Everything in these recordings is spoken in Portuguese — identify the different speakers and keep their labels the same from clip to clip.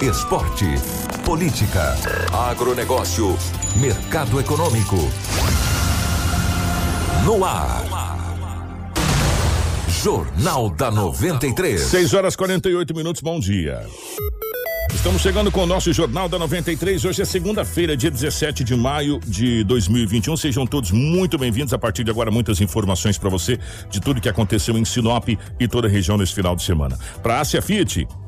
Speaker 1: Esporte. Política. Agronegócio. Mercado econômico. No ar. Jornal da 93.
Speaker 2: 6 horas 48 minutos, bom dia. Estamos chegando com o nosso Jornal da 93. Hoje é segunda-feira, dia 17 de maio de 2021. Sejam todos muito bem-vindos. A partir de agora, muitas informações para você de tudo que aconteceu em Sinop e toda a região nesse final de semana. Para a Ásia Fiat.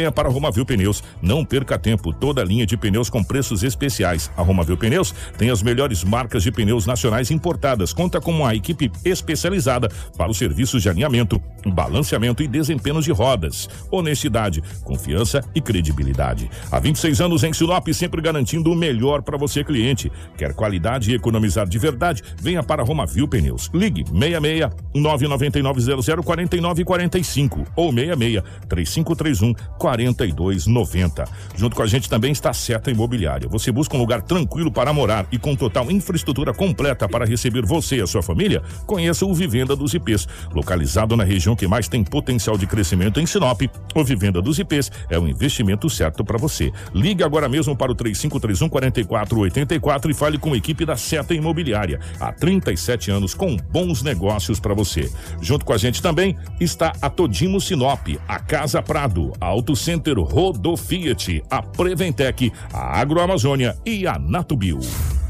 Speaker 2: venha para a Romavil Pneus. Não perca tempo, toda a linha de pneus com preços especiais. A Romavil Pneus tem as melhores marcas de pneus nacionais importadas. Conta com uma equipe especializada para os serviços de alinhamento, balanceamento e desempenho de rodas. Honestidade, confiança e credibilidade. Há 26 anos em Sinop, sempre garantindo o melhor para você, cliente. Quer qualidade e economizar de verdade? Venha para Romavil Pneus. Ligue 66 999 00 49 45 ou 66 3531 4290. Junto com a gente também está a Seta Imobiliária. Você busca um lugar tranquilo para morar e com total infraestrutura completa para receber você e a sua família? Conheça o Vivenda dos IPs. Localizado na região que mais tem potencial de crescimento em Sinop, o Vivenda dos IPs é o investimento certo para você. Ligue agora mesmo para o 3531 4484 e fale com a equipe da Seta Imobiliária. Há 37 anos com bons negócios para você. Junto com a gente também está a Todimo Sinop, a Casa Prado, a Auto Center Rodo Fiat, a Preventec, a Agroamazônia e a Natubio.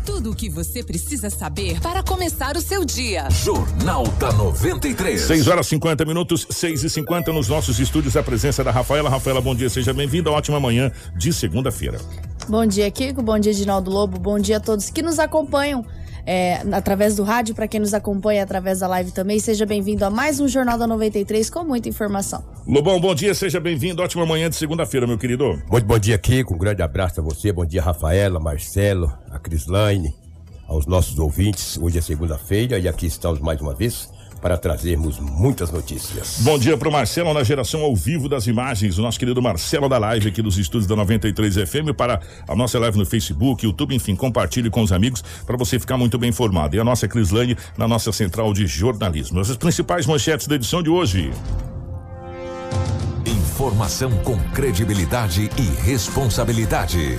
Speaker 3: Tudo o que você precisa saber para começar o seu dia.
Speaker 1: Jornal da 93.
Speaker 2: 6 horas 50 minutos, 6 e 50 nos nossos estúdios. A presença da Rafaela. Rafaela, bom dia, seja bem-vinda. Ótima manhã de segunda-feira.
Speaker 4: Bom dia, Kiko. Bom dia, Edinaldo Lobo. Bom dia a todos que nos acompanham é, através do rádio, para quem nos acompanha através da live também. Seja bem-vindo a mais um Jornal da 93 com muita informação.
Speaker 2: Lobão, bom dia, seja bem-vindo. Ótima manhã de segunda-feira, meu querido.
Speaker 5: Muito bom dia, Kiko. Um grande abraço a você. Bom dia, Rafaela, Marcelo, a Crislaine, aos nossos ouvintes. Hoje é segunda-feira e aqui estamos mais uma vez para trazermos muitas notícias.
Speaker 2: Bom dia para o Marcelo na geração ao vivo das imagens, o nosso querido Marcelo da Live aqui dos estúdios da 93 FM para a nossa live no Facebook, YouTube, enfim, compartilhe com os amigos para você ficar muito bem informado. E a nossa Crislane na nossa central de jornalismo. As principais manchetes da edição de hoje.
Speaker 1: Informação com credibilidade e responsabilidade.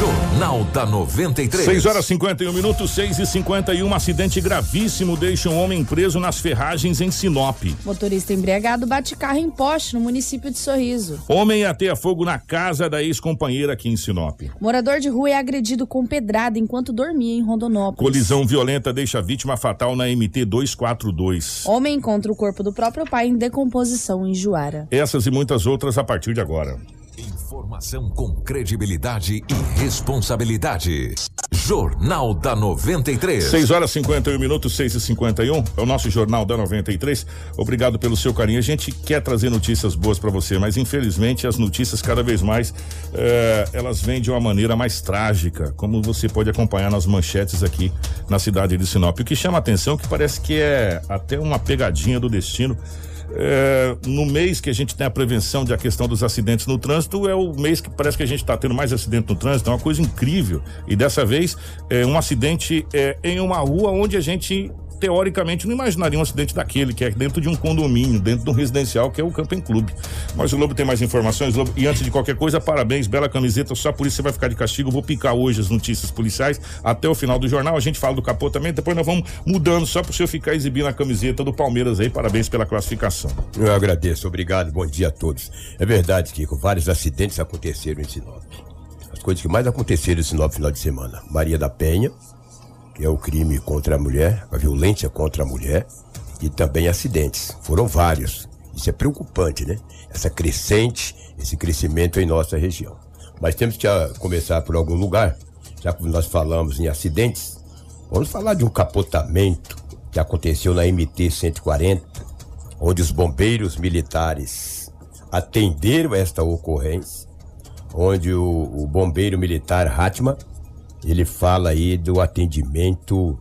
Speaker 1: Jornal da 93.
Speaker 2: 6 horas 51 minutos, 6 e 51 Um acidente gravíssimo deixa um homem preso nas ferragens em Sinop.
Speaker 4: Motorista embriagado bate carro em poste no município de Sorriso.
Speaker 2: Homem ateia fogo na casa da ex-companheira aqui em Sinop.
Speaker 4: Morador de rua é agredido com pedrada enquanto dormia em Rondonópolis.
Speaker 2: Colisão violenta deixa vítima fatal na MT 242.
Speaker 4: Homem encontra o corpo do próprio pai em decomposição em Juara.
Speaker 2: Essas e muitas outras a partir de agora.
Speaker 1: Informação com credibilidade e responsabilidade. Jornal da 93.
Speaker 2: 6 horas 51 minutos, 6 e 51 É o nosso Jornal da 93. Obrigado pelo seu carinho. A gente quer trazer notícias boas para você, mas infelizmente as notícias cada vez mais eh, elas vêm de uma maneira mais trágica, como você pode acompanhar nas manchetes aqui na cidade de Sinop. O que chama a atenção é que parece que é até uma pegadinha do destino. É, no mês que a gente tem a prevenção da questão dos acidentes no trânsito, é o mês que parece que a gente está tendo mais acidente no trânsito, é uma coisa incrível. E dessa vez, é um acidente é, em uma rua onde a gente teoricamente não imaginaria um acidente daquele, que é dentro de um condomínio, dentro de um residencial, que é o Camping Clube. Mas o Lobo tem mais informações, Lobo. E antes de qualquer coisa, parabéns, bela camiseta. Só por isso você vai ficar de castigo. Vou picar hoje as notícias policiais até o final do jornal. A gente fala do capô também. Depois nós vamos mudando só para o senhor ficar exibindo a camiseta do Palmeiras aí. Parabéns pela classificação.
Speaker 5: Eu agradeço, obrigado, bom dia a todos. É verdade, Kiko, vários acidentes aconteceram em Sinop. as coisas que mais aconteceram esse novo final de semana. Maria da Penha, que é o crime contra a mulher, a violência contra a mulher, e também acidentes. Foram vários. Isso é preocupante, né? Essa crescente, esse crescimento em nossa região. Mas temos que ah, começar por algum lugar, já que nós falamos em acidentes, vamos falar de um capotamento que aconteceu na MT 140, onde os bombeiros militares atenderam esta ocorrência, onde o, o bombeiro militar Hatman, ele fala aí do atendimento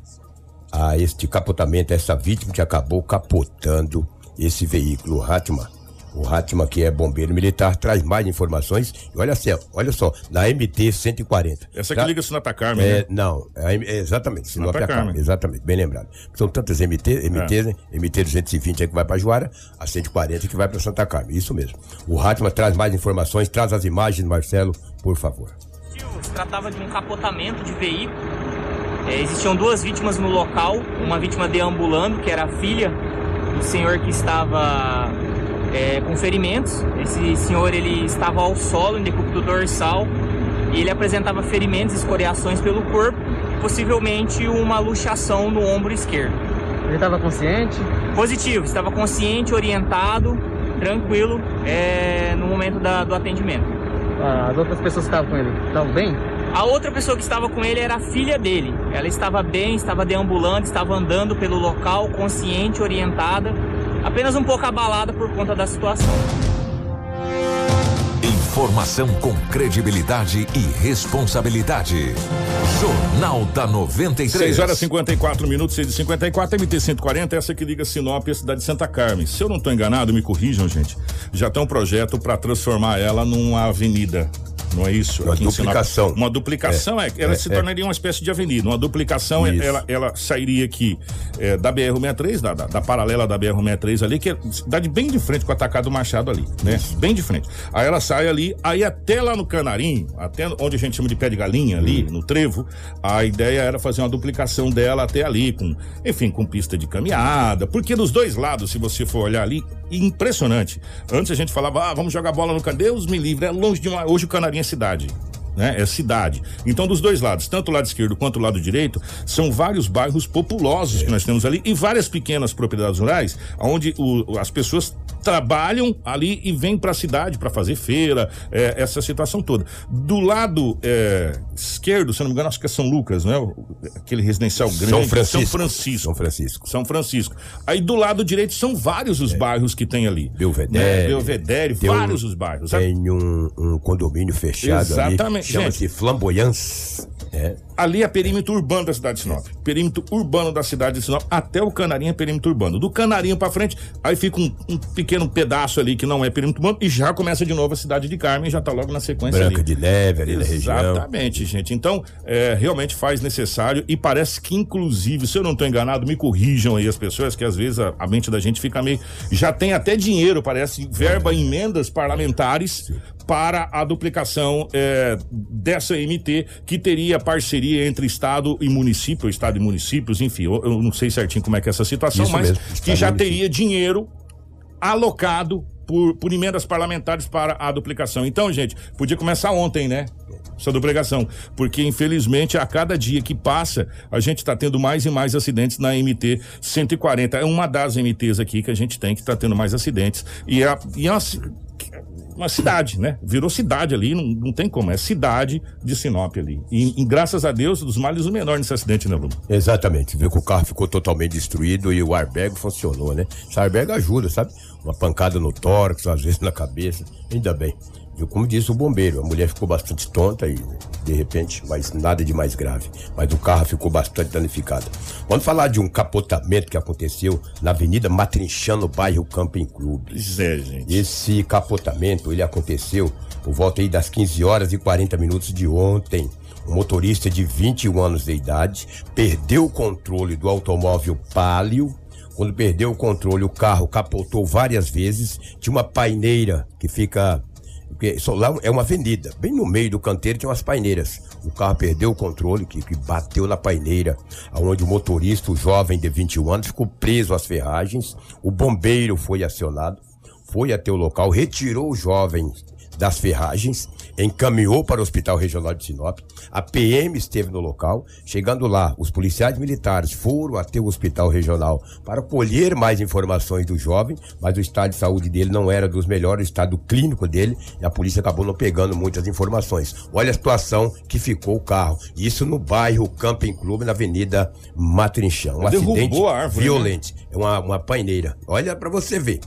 Speaker 5: a este capotamento, a essa vítima que acabou capotando esse veículo Hatman. O Hatman, que é bombeiro militar, traz mais informações. E olha só, olha só, na MT 140.
Speaker 2: Essa que
Speaker 5: Tá?
Speaker 2: liga Sinata Carmen,
Speaker 5: É,
Speaker 2: né?
Speaker 5: não, é, é exatamente, Sinop
Speaker 2: Sinop
Speaker 5: é a Carmen,
Speaker 2: Carmen.
Speaker 5: exatamente, bem lembrado. São tantas MT, MT, né? MT 220 é que vai para Juara, a 140 que vai para Santa Carmen, isso mesmo. O Hatman traz mais informações, traz as imagens, Marcelo, por favor.
Speaker 6: Se tratava de um capotamento de veículo. É, existiam duas vítimas no local, uma vítima deambulando, que era a filha do senhor que estava é, com ferimentos. Esse senhor ele estava ao solo, em decúbito dorsal, e ele apresentava ferimentos, escoriações pelo corpo, possivelmente uma luxação no ombro esquerdo.
Speaker 7: Ele estava consciente?
Speaker 6: Positivo, estava consciente, orientado, tranquilo é, no momento da- do atendimento.
Speaker 7: As outras pessoas que estavam com ele estavam bem?
Speaker 6: A outra pessoa que estava com ele era a filha dele. Ela estava bem, estava deambulando, estava andando pelo local, consciente, orientada, apenas um pouco abalada por conta da situação.
Speaker 1: Informação com credibilidade e responsabilidade. Jornal da 93.
Speaker 2: 6 horas e 54 minutos, 6 e 54 MT 140, essa que liga Sinop a cidade de Santa Carmen. Se eu não estou enganado, me corrijam, gente. Já tem um projeto para transformar ela numa avenida. Não é isso?
Speaker 5: Uma duplicação.
Speaker 2: Uma duplicação, é. ela
Speaker 5: é,
Speaker 2: se
Speaker 5: é.
Speaker 2: tornaria uma espécie de avenida. Uma duplicação, é-
Speaker 5: Isso.
Speaker 2: ela, ela sairia aqui é, da BR-63, da, da, da paralela da BR-63 ali, que é cidade bem de frente com o atacado Machado ali, né? Bem de frente. Aí ela sai ali, aí até lá no Canarim, até onde a gente chama de pé de galinha ali,
Speaker 5: Hum.
Speaker 2: no trevo, a ideia era fazer uma duplicação dela até ali, com, enfim, com pista de caminhada, porque dos dois lados, se você for olhar ali, impressionante. Antes a gente falava, ah, vamos jogar bola no Canarim, Deus me livre, é longe de uma... Hoje o Canarim é cidade né? É cidade. Então, dos dois lados, tanto o lado esquerdo quanto o lado direito, são vários bairros populosos que nós temos ali e várias pequenas propriedades rurais, onde o- as pessoas trabalham ali e vêm para a cidade para fazer feira, é, essa situação toda. Do lado é, esquerdo, se não me engano, acho que é São Lucas, né? Aquele residencial grande.
Speaker 5: São Francisco.
Speaker 2: São Francisco.
Speaker 5: São Francisco.
Speaker 2: São Francisco. Aí do lado direito são vários os bairros que tem ali.
Speaker 5: É. Belvedere.
Speaker 2: Né? Belvedere,
Speaker 5: Tem um-
Speaker 2: vários os bairros.
Speaker 5: Tem um, um condomínio fechado
Speaker 2: Exatamente,
Speaker 5: ali, chama-se Flamboyance. É.
Speaker 2: Ali é perímetro urbano da cidade de Sinop. Perímetro urbano da cidade de Sinop, até o Canarinho é perímetro urbano. Do Canarinho pra frente, aí fica um, um pequeno pedaço ali que não é perímetro urbano e já começa de novo a cidade de Carmen, já tá logo na sequência
Speaker 5: Branca
Speaker 2: ali.
Speaker 5: de Neve ali na região.
Speaker 2: Exatamente, gente. Então, é, realmente faz necessário e parece que, inclusive, se eu não estou enganado, me corrijam aí as pessoas, que às vezes a, a mente da gente fica meio. Já tem até dinheiro, parece, verba em emendas parlamentares para a duplicação é, dessa MT, que teria parceria entre Estado e município, Estado e municípios, enfim, eu, eu não sei certinho como é que é essa situação,
Speaker 5: Isso
Speaker 2: mas
Speaker 5: mesmo,
Speaker 2: que já teria dinheiro alocado por, por emendas parlamentares para a duplicação. Então, gente, podia começar ontem, né? Essa duplicação. Porque, infelizmente, a cada dia que passa, a gente está tendo mais e mais acidentes na MT 140. É uma das MTs aqui que a gente tem que está tendo mais acidentes. E é, e é uma, ci- uma cidade, né? Virou cidade ali, não, não tem como. É cidade de Sinop ali. E, e graças a Deus, dos males o menor nesse acidente, né, Bruno?
Speaker 5: Exatamente, viu que o carro ficou totalmente destruído e o airbag funcionou, né? Esse airbag ajuda, sabe? Uma pancada no tórax, às vezes na cabeça, ainda bem. Viu? Como disse o bombeiro, a mulher ficou bastante tonta e, de repente, mas nada de mais grave. Mas o carro ficou bastante danificado. Vamos falar de um capotamento que aconteceu na Avenida Matrinchano, bairro Camping Clube.
Speaker 2: Pois é, gente.
Speaker 5: Esse capotamento, ele aconteceu por volta aí das 15 horas e 40 minutos de ontem. Um motorista de 21 anos de idade perdeu o controle do automóvel Palio. Quando perdeu o controle, o carro capotou várias vezes. Tinha uma paineira que fica lá é uma avenida, bem no meio do canteiro tinha umas paineiras. O carro perdeu o controle, que, que bateu na paineira, onde o motorista, o jovem de 21 anos, ficou preso às ferragens. O bombeiro foi acionado, foi até o local, retirou o jovem das ferragens, encaminhou para o Hospital Regional de Sinop. A PM esteve no local. Chegando lá, os policiais militares foram até o Hospital Regional para colher mais informações do jovem, mas o estado de saúde dele não era dos melhores, o estado clínico dele, e a polícia acabou não pegando muitas informações. Olha a situação que ficou o carro. Isso no bairro Camping Clube, na Avenida Matrinchão. Um
Speaker 2: Derrubou
Speaker 5: acidente
Speaker 2: a árvore,
Speaker 5: violento. É uma, uma paineira. Olha para você ver.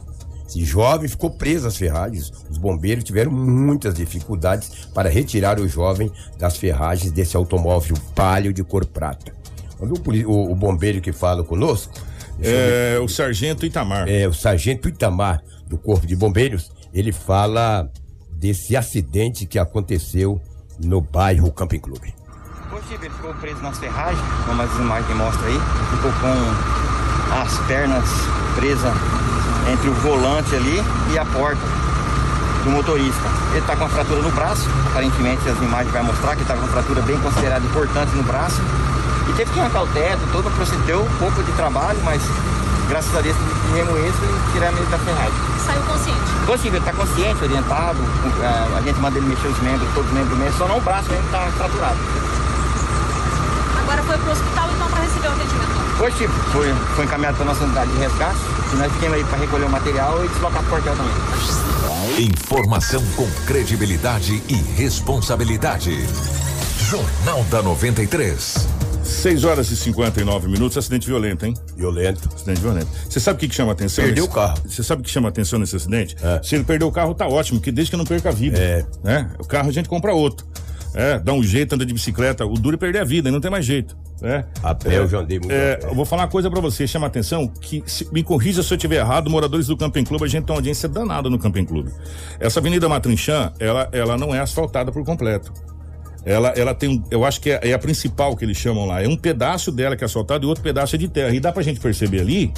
Speaker 5: Esse jovem ficou preso às ferragens. Os bombeiros tiveram muitas dificuldades para retirar o jovem das ferragens desse automóvel palio de cor prata. Vamos ver o, o- o bombeiro que fala conosco?
Speaker 2: É, o sargento Itamar.
Speaker 5: É, o sargento Itamar, do Corpo de Bombeiros, ele fala desse acidente que aconteceu no bairro Camping Clube.
Speaker 8: Poxa, ele ficou preso nas ferragens, como as imagens mostram aí. Ficou com as pernas presas entre o volante ali e a porta do motorista. Ele está com uma fratura no braço, aparentemente as imagens vão mostrar que está com uma fratura bem considerada importante no braço. E teve que arrancar o teto, todo procedeu, um pouco de trabalho, mas graças a Deus tivemos isso e tiramos ele da ferragem.
Speaker 9: Saiu consciente.
Speaker 8: Poxa, ele está consciente, orientado, a, a gente manda ele mexer os membros, todos os membros mesmo, só não o braço mesmo está fraturado.
Speaker 9: Agora foi pro hospital então para receber o atendimento.
Speaker 8: Hoje tipo, foi, foi encaminhado para nossa unidade de resgate e nós ficamos aí para recolher o material e deslocar para o quartel também.
Speaker 1: Informação com credibilidade e responsabilidade. Jornal da 93.
Speaker 2: 6 horas e 59 minutos, acidente violento, hein?
Speaker 5: Violento.
Speaker 2: Acidente violento. Você sabe o que, que chama atenção?
Speaker 5: Perdeu
Speaker 2: nesse-
Speaker 5: o carro.
Speaker 2: Você sabe o que chama atenção nesse acidente? Se ele perdeu o carro, tá ótimo, que desde que não perca a vida.
Speaker 5: É.
Speaker 2: Né? O carro a gente compra outro. É, dá um jeito, anda de bicicleta. O duro é perder a vida, não tem mais jeito. Né?
Speaker 5: A pé eu já andei muito
Speaker 2: É,
Speaker 5: a
Speaker 2: eu vou falar uma coisa pra você, chama atenção, que se- me corrija se eu estiver errado, moradores do Camping Clube, a gente tem uma audiência danada no Camping Clube. Essa Avenida Matrinchã, ela, ela não é asfaltada por completo. Ela, ela tem, eu acho que é, é a principal que eles chamam lá. É um pedaço dela que é asfaltado e outro pedaço é de terra. E dá pra gente perceber ali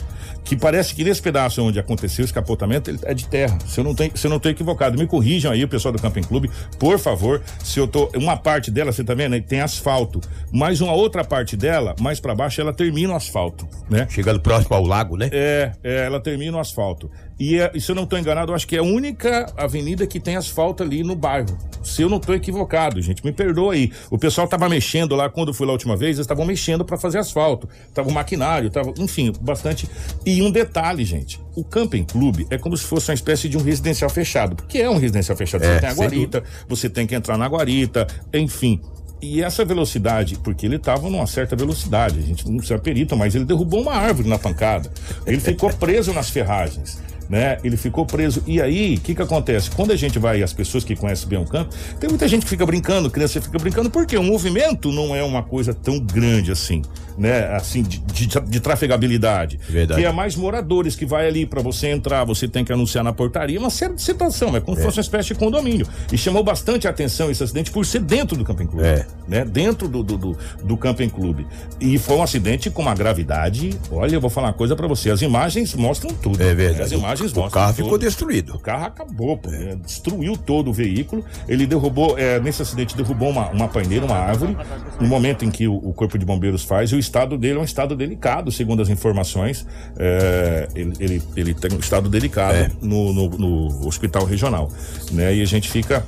Speaker 2: que parece que nesse pedaço onde aconteceu o escapotamento ele é de terra. Se eu não tenho, se eu não tô equivocado, me corrijam aí o pessoal do Camping Clube, por favor. Se eu tô, uma parte dela, você tá vendo, aí tem asfalto, mas uma outra parte dela, mais pra baixo, ela termina o asfalto, né?
Speaker 5: Chegando próximo ao lago, né?
Speaker 2: É, é, ela termina o asfalto. E, é- e se eu não estou enganado, eu acho que é a única avenida que tem asfalto ali no bairro. Se eu não estou equivocado, gente, me perdoa aí. O pessoal tava mexendo lá, quando eu fui lá a última vez, eles estavam mexendo para fazer asfalto. Tava o maquinário, tava, enfim, bastante. E um detalhe, gente, o Camping Clube é como se fosse uma espécie de um residencial fechado, porque é um residencial fechado.
Speaker 5: É,
Speaker 2: você tem a guarita, você tem que entrar na guarita, enfim. E essa velocidade, porque ele estava numa certa velocidade, a gente não sabe perito, mas ele derrubou uma árvore na pancada. Ele ficou preso nas ferragens. Né? Ele ficou preso. E aí, o que que acontece? Quando a gente vai, as pessoas que conhecem bem o campo, tem muita gente que fica brincando, criança fica brincando, porque o movimento não é uma coisa tão grande assim, né? Assim, de, de, de trafegabilidade.
Speaker 5: Verdade.
Speaker 2: Que é mais moradores que vai ali para você entrar, você tem que anunciar na portaria, uma série de situação, é como se fosse uma espécie de condomínio. E chamou bastante atenção esse acidente por ser dentro do Camping Clube.
Speaker 5: É.
Speaker 2: Né? Dentro do, do, do, do Camping Clube. E foi um acidente com uma gravidade. Olha, eu vou falar uma coisa para você. As imagens mostram tudo.
Speaker 5: É verdade.
Speaker 2: As imagens
Speaker 5: O
Speaker 2: mostram
Speaker 5: carro
Speaker 2: tudo.
Speaker 5: ficou destruído.
Speaker 2: O carro acabou, pô, né? destruiu todo o veículo. Ele derrubou, é, nesse acidente, derrubou uma, uma paineira, uma árvore. No momento em que o, o Corpo de Bombeiros faz, e o estado dele é um estado delicado, segundo as informações. É, ele, ele, ele tem um estado delicado
Speaker 5: É.
Speaker 2: no, no, no hospital regional. Né? E a gente fica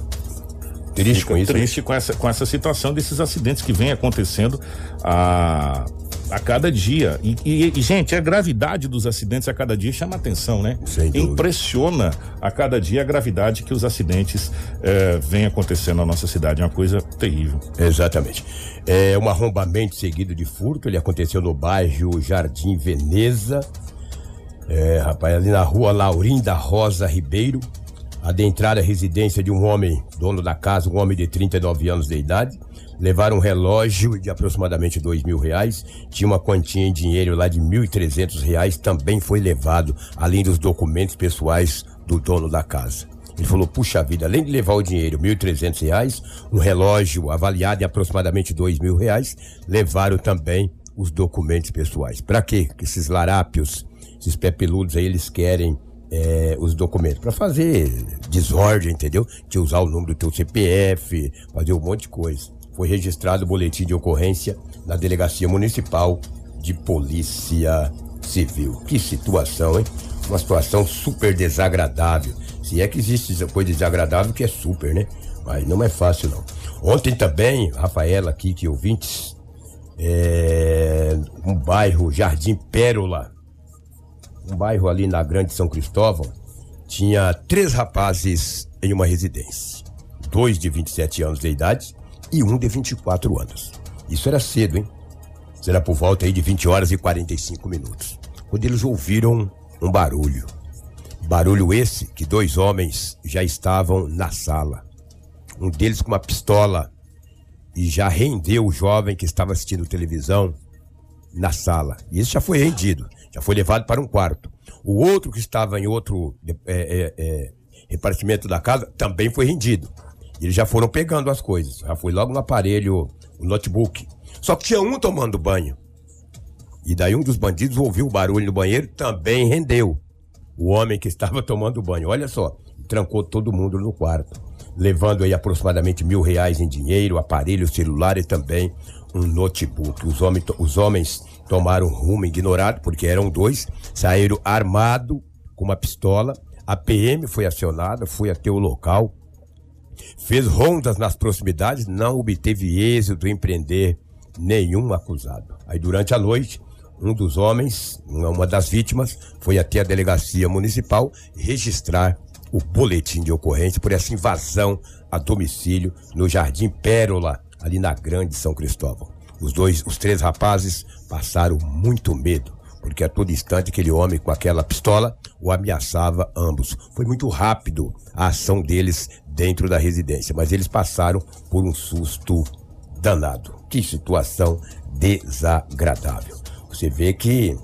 Speaker 5: Triste com isso. né?
Speaker 2: triste com essa, com essa situação desses acidentes que vem acontecendo a, a cada dia. E, e- e, gente, a gravidade dos acidentes a cada dia chama atenção, né? Impressiona a cada dia a gravidade que os acidentes eh, vêm acontecendo na nossa cidade. É uma coisa terrível.
Speaker 5: Exatamente. É um arrombamento seguido de furto. Ele aconteceu no bairro Jardim Veneza. É, rapaz, ali na rua Laurinda Rosa Ribeiro. Adentraram a residência de um homem, dono da casa, um homem de 39 anos de idade. Levaram um relógio de aproximadamente dois mil reais. Tinha uma quantia em dinheiro lá de mil e trezentos reais. Também foi levado, além dos documentos pessoais do dono da casa. Ele falou, puxa vida, além de levar o dinheiro, 1.300 reais, um relógio avaliado em aproximadamente R$ mil reais, levaram também os documentos pessoais. Para quê? Que esses larápios, esses pé peludos aí, eles querem é, os documentos para fazer desordem, entendeu? De usar o número do teu CPF, fazer um monte de coisa. Foi registrado o boletim de ocorrência na Delegacia Municipal de Polícia Civil. Que situação, hein? uma situação super desagradável. Se é que existe coisa desagradável que é super, né? Mas não é fácil não. Ontem também, Rafaela aqui, que ouvintes, é, um bairro Jardim Pérola, um bairro ali na Grande São Cristóvão, tinha três rapazes em uma residência. Dois de 27 anos de idade e um de 24 anos. Isso era cedo, hein? Será por volta aí de 20 horas e 45 minutos. Quando eles ouviram um barulho. Barulho esse que dois homens já estavam na sala. Um deles com uma pistola e já rendeu o jovem que estava assistindo televisão na sala. E isso já foi rendido, já foi levado para um quarto. O outro que estava em outro é, é, é, repartimento da casa também foi rendido. Eles já foram pegando as coisas. Já foi logo no aparelho, o notebook. Só que tinha um tomando banho. E daí um dos bandidos ouviu o barulho no banheiro, também rendeu. O homem que estava tomando banho. Olha só, trancou todo mundo no quarto. Levando aí aproximadamente mil reais em dinheiro, aparelho celular e também um notebook. Os, homens, os homens tomaram rumo ignorado, porque eram dois, saíram armado com uma pistola. A PM foi acionada, foi até o local, fez rondas nas proximidades, não obteve êxito em prender nenhum acusado. Aí durante a noite, um dos homens, uma das vítimas, foi até a delegacia municipal registrar o boletim de ocorrência por essa invasão a domicílio no Jardim Pérola, ali na Grande São Cristóvão. Os dois, os três rapazes passaram muito medo, porque a todo instante aquele homem com aquela pistola o ameaçava ambos. Foi muito rápido a ação deles dentro da residência, mas eles passaram por um susto danado. Que situação desagradável. Você vê que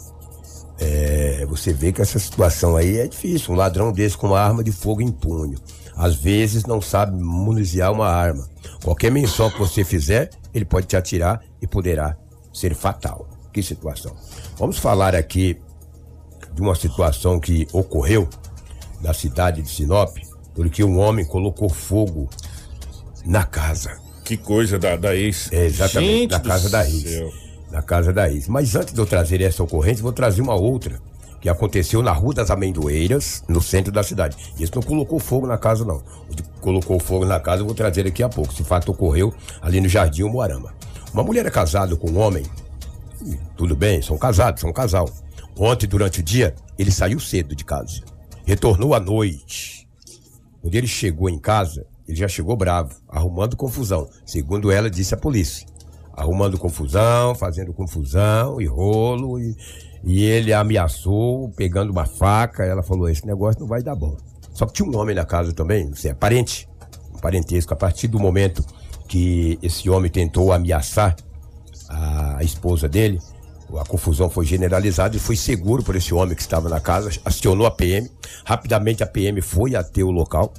Speaker 5: é, você vê que essa situação aí é difícil. Um ladrão desse com uma arma de fogo em punho. Às vezes não sabe municiar uma arma. Qualquer menção que você fizer, ele pode te atirar e poderá ser fatal. Que situação. Vamos falar aqui de uma situação que ocorreu na cidade de Sinop, porque um homem colocou fogo na casa.
Speaker 2: Que coisa da, da ex.
Speaker 5: É, exatamente,
Speaker 2: Gente
Speaker 5: na casa da ex.
Speaker 2: céu.
Speaker 5: Na casa da ex. Mas antes de eu trazer essa ocorrência, vou trazer uma outra que aconteceu na Rua das Amendoeiras, no centro da cidade. Isso não colocou fogo na casa, não. O que colocou fogo na casa eu vou trazer daqui a pouco. Esse fato ocorreu ali no Jardim Moarama. Uma mulher é casada com um homem. Tudo bem, são casados, são um casal. Ontem, durante o dia, ele saiu cedo de casa. Retornou à noite. Quando ele chegou em casa, ele já chegou bravo, arrumando confusão. Segundo ela, disse a polícia. Arrumando confusão, fazendo confusão e rolo. E, e ele ameaçou, pegando uma faca. Ela falou: Esse negócio não vai dar bom. Só que tinha um homem na casa também, não sei, é parente, um parentesco. A partir do momento que esse homem tentou ameaçar a esposa dele, a confusão foi generalizada e foi seguro por esse homem que estava na casa, acionou a PM. Rapidamente a PM foi até o local,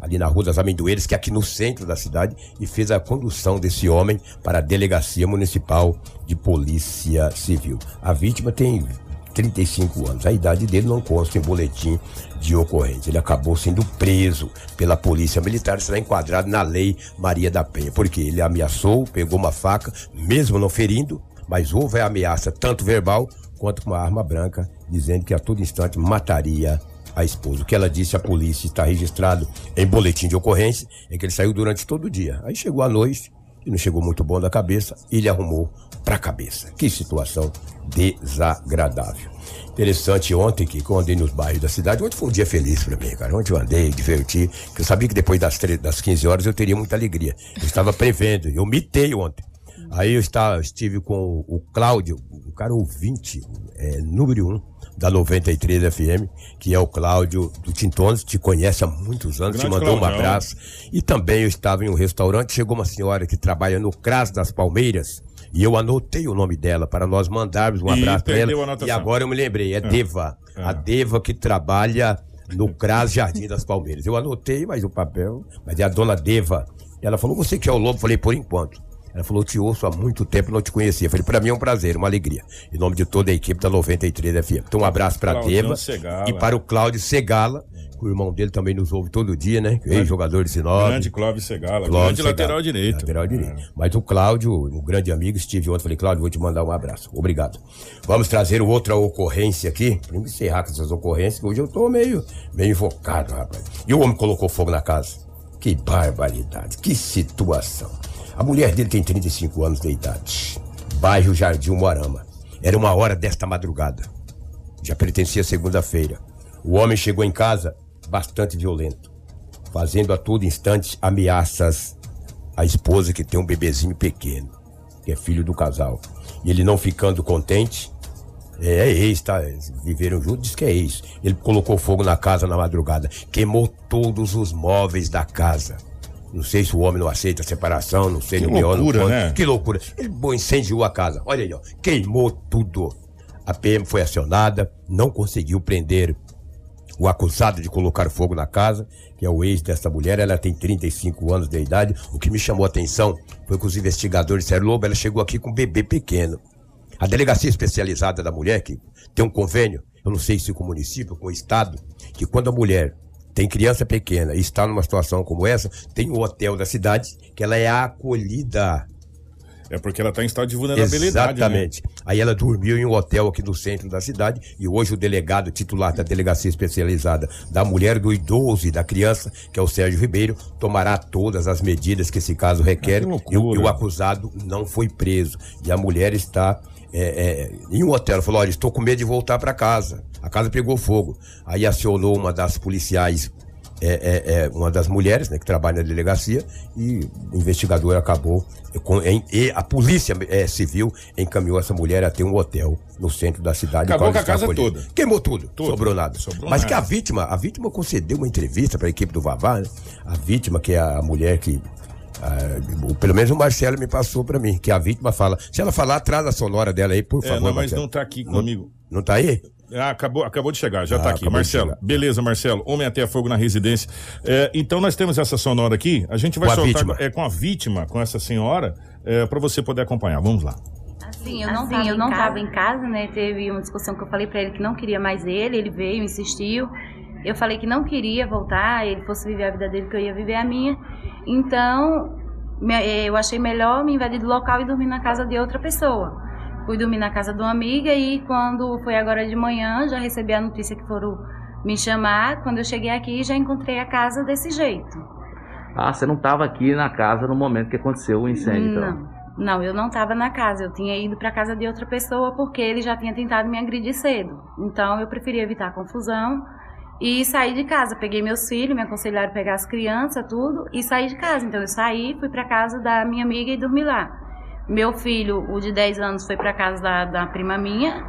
Speaker 5: ali na Rua das Amendoeiras, que é aqui no centro da cidade, e fez a condução desse homem para a Delegacia Municipal de Polícia Civil. A vítima tem 35 anos. A idade dele não consta em boletim de ocorrência. Ele acabou sendo preso pela Polícia Militar, será enquadrado na Lei Maria da Penha, porque ele ameaçou, pegou uma faca, mesmo não ferindo, mas houve a ameaça tanto verbal quanto com uma arma branca, dizendo que a todo instante mataria a esposa. O que ela disse à polícia está registrado em boletim de ocorrência, em que ele saiu durante todo o dia. Aí chegou a noite, e não chegou muito bom da cabeça, e ele arrumou pra cabeça. Que situação desagradável. Interessante ontem que quando eu andei nos bairros da cidade, ontem foi um dia feliz pra mim, cara. Ontem eu andei, diverti, que eu sabia que depois das, das 15 horas eu teria muita alegria. Eu estava prevendo, eu mitei ontem. Aí eu estava, estive com o, o Cláudio, o cara ouvinte, é, número um da 93 FM, que é o Cláudio do Tintones, te conhece há muitos anos, te
Speaker 2: Grande
Speaker 5: mandou um
Speaker 2: Claudião.
Speaker 5: abraço. E também eu estava em um restaurante, chegou uma senhora que trabalha no CRAS das Palmeiras, e eu anotei o nome dela para nós mandarmos um
Speaker 2: E
Speaker 5: abraço para
Speaker 2: a
Speaker 5: ela. E agora eu me lembrei, é
Speaker 2: Ah.
Speaker 5: Deva.
Speaker 2: Ah.
Speaker 5: A Deva que trabalha no CRAS Jardim das Palmeiras. Eu anotei, mas o papel, mas é a dona Deva. Ela falou, você que é o Lobo? Eu Falei, por enquanto. Ela falou, eu te ouço há muito tempo, não te conhecia. Eu Falei, pra mim é um prazer, uma alegria. Em nome de toda a equipe da 93 FM. Então, um abraço pra
Speaker 2: Claudião
Speaker 5: Deva
Speaker 2: Segala.
Speaker 5: e para o Cláudio Segala, O irmão dele também nos ouve todo dia, né? Ex-jogador de Sinop.
Speaker 2: Grande Clóvis Segala,
Speaker 5: Clóvis
Speaker 2: grande
Speaker 5: Segala,
Speaker 2: lateral direito.
Speaker 5: Lateral direito. Mas o Cláudio, um grande amigo, estive ontem, falei, Cláudio, vou te mandar um abraço. Obrigado. Vamos trazer outra ocorrência aqui. Pra encerrar com essas ocorrências, que hoje eu tô meio, meio invocado, rapaz. E o homem colocou fogo na casa. Que barbaridade, que situação. A mulher dele tem 35 anos de idade. Bairro Jardim Moarama. Era uma hora desta madrugada. Já pertencia segunda-feira. O homem chegou em casa bastante violento, fazendo a todo instante ameaças à esposa que tem um bebezinho pequeno, que é filho do casal. E ele não ficando contente, é, é ex, tá? Viveram juntos, diz que é ex. Ele colocou fogo na casa na madrugada, queimou todos os móveis da casa. Não sei se o homem não aceita a separação, não sei
Speaker 2: Que
Speaker 5: melhor,
Speaker 2: loucura,
Speaker 5: não
Speaker 2: né?
Speaker 5: Que loucura. Ele bom, incendiou a casa. Olha aí, ó. Queimou tudo. A PM foi acionada, não conseguiu prender o acusado de colocar fogo na casa, que é o ex dessa mulher, ela tem 35 anos de idade. O que me chamou a atenção foi que os investigadores disseram, Lobo, ela chegou aqui com um bebê pequeno. A delegacia especializada da mulher, que tem um convênio, eu não sei se com o município, com o estado, que quando a mulher tem criança pequena e está numa situação como essa, tem um hotel da cidade que ela é acolhida.
Speaker 2: É porque ela está em estado de vulnerabilidade.
Speaker 5: Exatamente. Aí ela dormiu em um hotel aqui no centro da cidade e hoje o delegado titular da delegacia especializada da mulher, do idoso e da criança, que é o Sérgio Ribeiro, tomará todas as medidas que esse caso requer
Speaker 2: Ah,
Speaker 5: e, o, e o acusado não foi preso. E a mulher está é, é, em um hotel. Falou: Olha, estou com medo de voltar para casa. A casa pegou fogo. Aí acionou uma das policiais. É, é, é, uma das mulheres né, que trabalha na delegacia e o investigador acabou com- em- e a polícia é, civil encaminhou essa mulher até um hotel no centro da cidade.
Speaker 2: Acabou com a casa toda.
Speaker 5: Queimou tudo,
Speaker 2: Tudo.
Speaker 5: sobrou nada.
Speaker 2: Sobrou
Speaker 5: Mas
Speaker 2: nada.
Speaker 5: que a vítima, a vítima concedeu uma entrevista para a equipe do Vavá, né? A vítima, que é a mulher que. ah, pelo menos o Marcelo me passou para mim, que a vítima fala. Se ela falar, traz a sonora dela aí, por
Speaker 2: É,
Speaker 5: favor.
Speaker 2: não, mas
Speaker 5: Marcelo.
Speaker 2: não tá aqui comigo.
Speaker 5: Não tá aí?
Speaker 2: Ah, acabou, acabou de chegar, já
Speaker 5: Ah,
Speaker 2: tá aqui. Marcelo, beleza, Marcelo. Homem até fogo na residência. É, então nós temos essa sonora aqui. A gente vai
Speaker 5: Com a
Speaker 2: soltar
Speaker 5: vítima.
Speaker 2: é, com a vítima, com essa senhora, é, para você poder acompanhar. Vamos lá.
Speaker 10: Assim, eu não estava eu não tava em casa, né? Teve uma discussão que eu falei pra ele que não queria mais ele, ele veio, insistiu. Eu falei que não queria voltar, ele fosse viver a vida dele, que eu ia viver a minha. Então, eh, eu achei melhor me invadir do local e dormir na casa de outra pessoa. Fui dormir na casa de uma amiga e quando foi agora de manhã, já recebi a notícia que foram me chamar. Quando eu cheguei aqui, já encontrei a casa desse jeito.
Speaker 11: Ah, você não estava aqui na casa no momento que aconteceu o incêndio, então.
Speaker 10: Não. Não, eu não estava na casa. Eu tinha ido para casa de outra pessoa porque ele já tinha tentado me agredir cedo. Então eu preferi evitar confusão e saí de casa. Peguei meus filhos, me aconselharam a pegar as crianças, tudo, e saí de casa. Então eu saí, fui para casa da minha amiga e dormi lá. Meu filho, o de 10 anos, foi para casa da, da prima minha.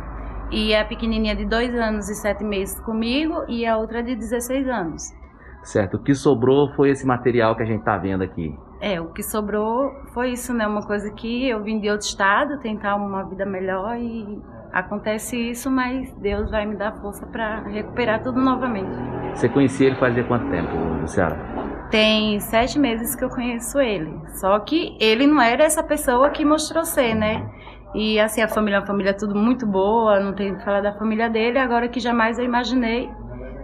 Speaker 10: E a pequenininha de 2 anos e 7 meses comigo e a outra de 16 anos.
Speaker 11: Certo, o que sobrou foi esse material que a gente tá vendo aqui.
Speaker 10: É, o que sobrou foi isso, né? Uma coisa que eu vim de outro estado, tentar uma vida melhor e acontece isso, mas Deus vai me dar força para recuperar tudo novamente.
Speaker 11: Você conhecia ele fazia quanto tempo, Luciana?
Speaker 10: Tem sete meses que eu conheço ele, só que ele não era essa pessoa que mostrou ser, né? E assim, a família é uma família tudo muito boa, não tenho que falar da família dele, agora que jamais eu imaginei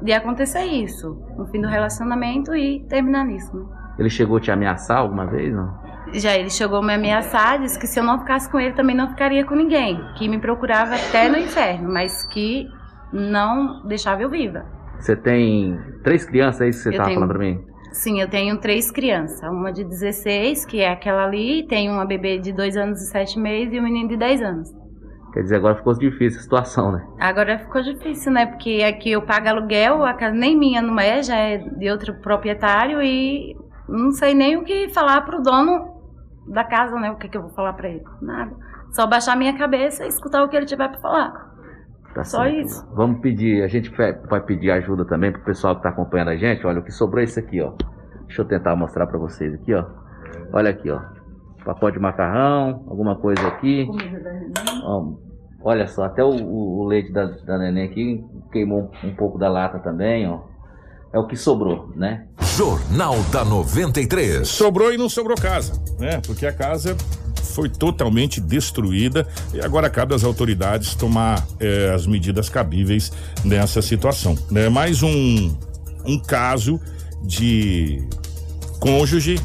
Speaker 10: de acontecer isso, no fim do relacionamento e terminar nisso, né?
Speaker 11: Ele chegou a te ameaçar alguma vez, não?
Speaker 10: Já ele chegou a me ameaçar, disse que se eu não ficasse com ele também não ficaria com ninguém, que me procurava até no inferno, mas que não deixava eu viva.
Speaker 11: Você tem três crianças aí que você
Speaker 10: Eu
Speaker 11: tava
Speaker 10: tenho-
Speaker 11: falando pra mim?
Speaker 10: Sim, eu tenho três crianças, uma de 16, que é aquela ali, tenho uma bebê de 2 anos e 7 meses e um menino de 10 anos.
Speaker 11: Quer dizer, agora ficou difícil a situação, né?
Speaker 10: Agora ficou difícil, né? Porque aqui eu pago aluguel, a casa nem minha não é, já é de outro proprietário e não sei nem o que falar pro dono da casa, né? O que, que eu vou falar pra ele? Nada. Só baixar minha cabeça e escutar o que ele tiver pra falar.
Speaker 11: Tá
Speaker 10: Só
Speaker 11: certo.
Speaker 10: isso.
Speaker 11: Vamos pedir, a gente vai pedir ajuda também pro pessoal que tá acompanhando a gente. Olha, o que sobrou é isso aqui, ó. Deixa eu tentar mostrar pra vocês aqui, ó. Olha aqui, ó. Pacote de macarrão, alguma coisa aqui. Ó, olha só, até o, o- o leite da, da neném aqui queimou um, um pouco da lata também, ó. É o que sobrou, né?
Speaker 1: Jornal da 93.
Speaker 2: Sobrou e não sobrou casa, né? Porque a casa foi totalmente destruída e agora cabe às autoridades tomar eh, as medidas cabíveis nessa situação. Né? Mais um um caso de cônjuge.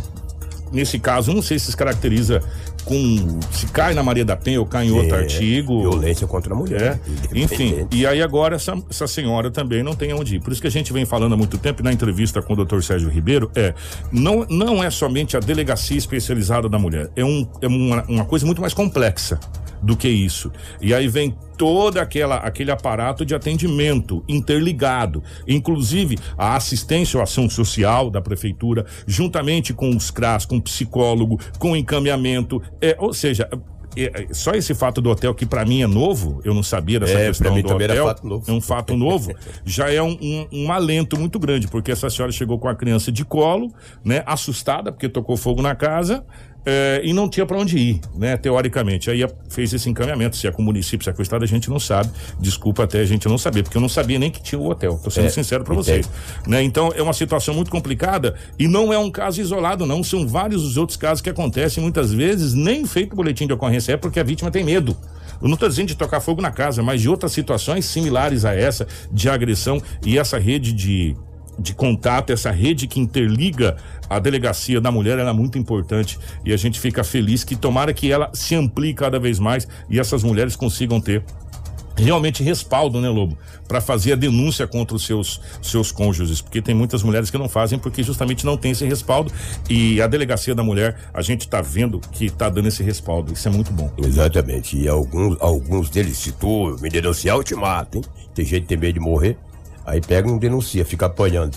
Speaker 2: Nesse caso, não sei se se caracteriza com. se cai na Maria da Penha ou cai em outro
Speaker 5: É,
Speaker 2: artigo.
Speaker 5: Violência contra a mulher.
Speaker 2: É. Enfim, e aí agora essa, essa senhora também não tem onde ir. Por isso que a gente vem falando há muito tempo na entrevista com o doutor Sérgio Ribeiro, é, não, não é somente a delegacia especializada da mulher, é, um, é uma, uma coisa muito mais complexa do que isso. E aí vem todo aquela, aquele aparato de atendimento interligado, inclusive a assistência ou ação social da prefeitura, juntamente com os CRAS, com o psicólogo, com o encaminhamento, é, ou seja, é, é, só esse fato do hotel que para mim é novo, eu não sabia dessa
Speaker 5: É,
Speaker 2: questão
Speaker 5: mim
Speaker 2: do
Speaker 5: também era
Speaker 2: hotel,
Speaker 5: fato novo.
Speaker 2: é um fato novo, já é um, um, um alento muito grande, porque essa senhora chegou com a criança de colo, né, assustada porque tocou fogo na casa, é, e não tinha para onde ir, né, teoricamente. Aí fez esse encaminhamento, se é com o município, se é com o estado, a gente não sabe. Desculpa até a gente não saber, porque eu não sabia nem que tinha o hotel. Tô sendo
Speaker 5: É,
Speaker 2: sincero para vocês. Né? Então é uma situação muito complicada e não é um caso isolado, não. São vários os outros casos que acontecem muitas vezes, nem feito boletim de ocorrência é porque a vítima tem medo. Eu não estou dizendo de tocar fogo na casa, mas de outras situações similares a essa, de agressão e essa rede de, de contato, essa rede que interliga a delegacia da mulher, ela é muito importante e a gente fica feliz que tomara que ela se amplie cada vez mais e essas mulheres consigam ter realmente respaldo, né, Lobo, para fazer a denúncia contra os seus seus cônjuges, porque tem muitas mulheres que não fazem porque justamente não tem esse respaldo e a delegacia da mulher, a gente está vendo que está dando esse respaldo. Isso é muito bom.
Speaker 5: Exatamente. E alguns, alguns deles, tu me denunciar, eu te mato, hein? Tem gente que tem medo de morrer. Aí pega um denuncia, fica apanhando.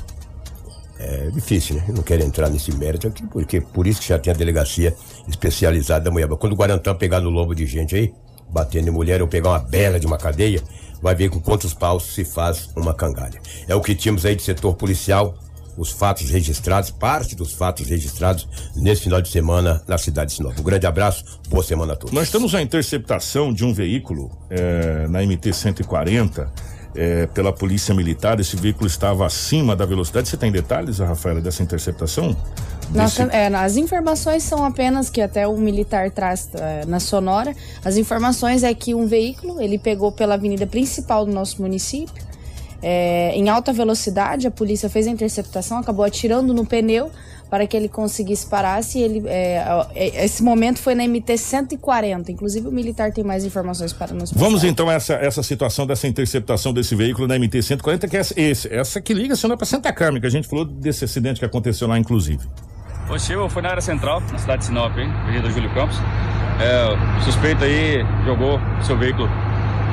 Speaker 5: É difícil, né? Eu não quero entrar nesse mérito aqui, porque por isso que já tem a delegacia especializada da mulher. Quando o Guarantã pegar no lobo de gente aí, batendo em mulher ou pegar uma bela de uma cadeia, vai ver com quantos paus se faz uma cangalha. É o que tínhamos aí de setor policial, os fatos registrados, parte dos fatos registrados nesse final de semana na cidade de Sinop. Um grande abraço, boa semana a todos.
Speaker 2: Nós temos a interceptação de um veículo eh, na MT 140 eh, pela Polícia Militar. Esse veículo estava acima da velocidade. Você tem detalhes, Rafaela, dessa interceptação? Desse-
Speaker 4: é, as informações são apenas que até o militar traz é, na sonora. As informações é que um veículo ele pegou pela avenida principal do nosso município é, em alta velocidade. A polícia fez a interceptação, acabou atirando no pneu para que ele conseguisse parar. Se ele é, é, esse momento foi na MT 140. Inclusive o militar tem mais informações para nos passar.
Speaker 2: Vamos então a essa, essa situação dessa interceptação desse veículo na MT 140, que é esse, essa que liga sendo para Santa Carmen, que a gente falou desse acidente que aconteceu lá, inclusive.
Speaker 12: O Chivo foi na área central, na cidade de Sinop, hein? Avenida Júlio Campos. É, o suspeito aí jogou seu veículo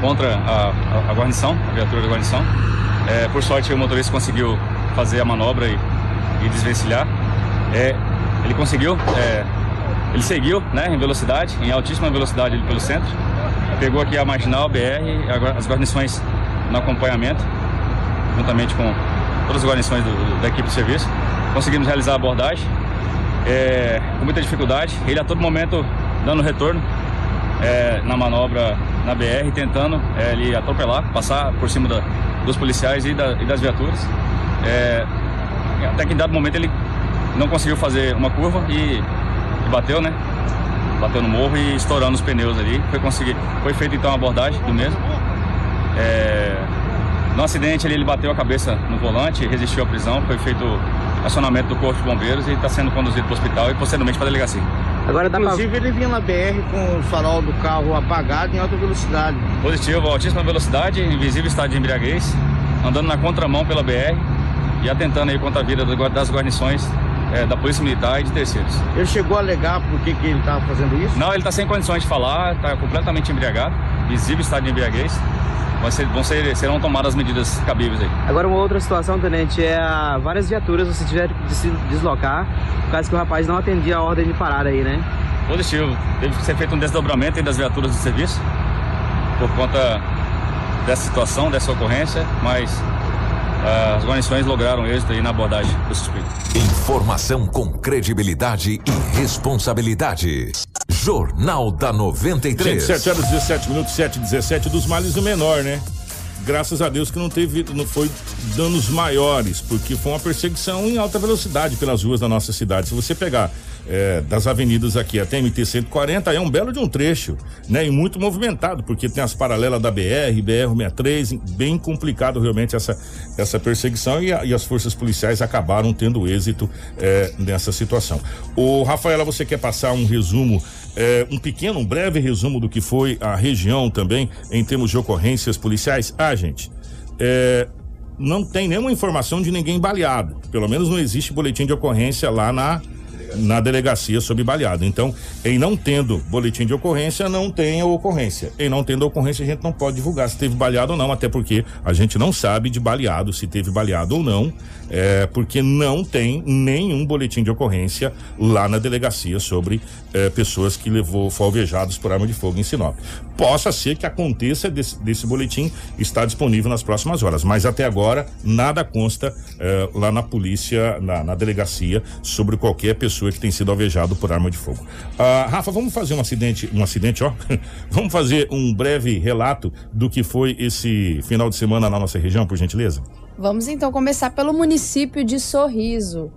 Speaker 12: contra a, a- a guarnição, a viatura da guarnição. É, por sorte, o motorista conseguiu fazer a manobra e, e desvencilhar. É, ele conseguiu, é, ele seguiu né, em velocidade, em altíssima velocidade ali pelo centro. Pegou aqui a marginal, BR, agora as guarnições no acompanhamento, juntamente com todas as guarnições do- da equipe de serviço. Conseguimos realizar a abordagem é, com muita dificuldade. Ele a todo momento dando retorno é, na manobra na BR, tentando é, ele atropelar, passar por cima da- dos policiais e, da- e das viaturas. É, até que em dado momento ele não conseguiu fazer uma curva e, e bateu, né? Bateu no morro e estourando os pneus ali. Foi, conseguir, foi feita então a abordagem do mesmo. É, no acidente ele, ele bateu a cabeça no volante, resistiu à prisão, foi feito acionamento do Corpo de Bombeiros e está sendo conduzido para o hospital e posteriormente para a delegacia.
Speaker 7: Agora dá
Speaker 13: Inclusive ele vinha na BR com o farol do carro apagado em alta velocidade.
Speaker 12: Positivo, altíssima velocidade, invisível estado de embriaguez, andando na contramão pela BR e atentando aí contra a vida das guarnições eh, da Polícia Militar e de terceiros.
Speaker 13: Ele chegou a alegar por que, que ele estava fazendo isso?
Speaker 12: Não, ele está sem condições de falar, está completamente embriagado, visível estado de embriaguez. Vai ser- vão ser, serão tomadas as medidas cabíveis aí.
Speaker 7: Agora uma outra situação, tenente, é várias viaturas você tiver que se deslocar, por causa que o rapaz não atendia a ordem de parada aí, né?
Speaker 12: Positivo. Teve que ser feito um desdobramento aí das viaturas do serviço por conta dessa situação, dessa ocorrência, mas as guarnições lograram êxito aí na abordagem do suspeito.
Speaker 1: Informação com credibilidade e responsabilidade. Jornal da 93.
Speaker 2: Gente, 7 horas 17 minutos, 7 e 17 dos males o menor, né? Graças a Deus que não teve, não foi danos maiores, porque foi uma perseguição em alta velocidade pelas ruas da nossa cidade. Se você pegar é, das avenidas aqui até MT 140 é um belo de um trecho, né? E muito movimentado, porque tem as paralelas da BR, BR 63, bem complicado realmente essa, essa perseguição e, a, e as forças policiais acabaram tendo êxito é, nessa situação. O Rafaela, você quer passar um resumo é, um pequeno, um breve resumo do que foi a região também em termos de ocorrências policiais? Ah, gente, é, não tem nenhuma informação de ninguém baleado. Pelo menos não existe boletim de ocorrência lá na na delegacia sob baleado. Então, em não tendo boletim de ocorrência, não tem a ocorrência. Em não tendo ocorrência, a gente não pode divulgar se teve baleado ou não, até porque a gente não sabe de baleado, se teve baleado ou não, é, porque não tem nenhum boletim de ocorrência lá na delegacia sobre é, pessoas que levou foram alvejados por arma de fogo em Sinop. Possa ser que aconteça desse, desse boletim, está disponível nas próximas horas, mas até agora nada consta é, lá na polícia, na, na delegacia, sobre qualquer pessoa que tem sido alvejado por arma de fogo. Ah, Rafa, vamos fazer um acidente, um acidente, ó. vamos fazer um breve relato do que foi esse final de semana na nossa região, por gentileza?
Speaker 4: Vamos então começar pelo município de Sorriso.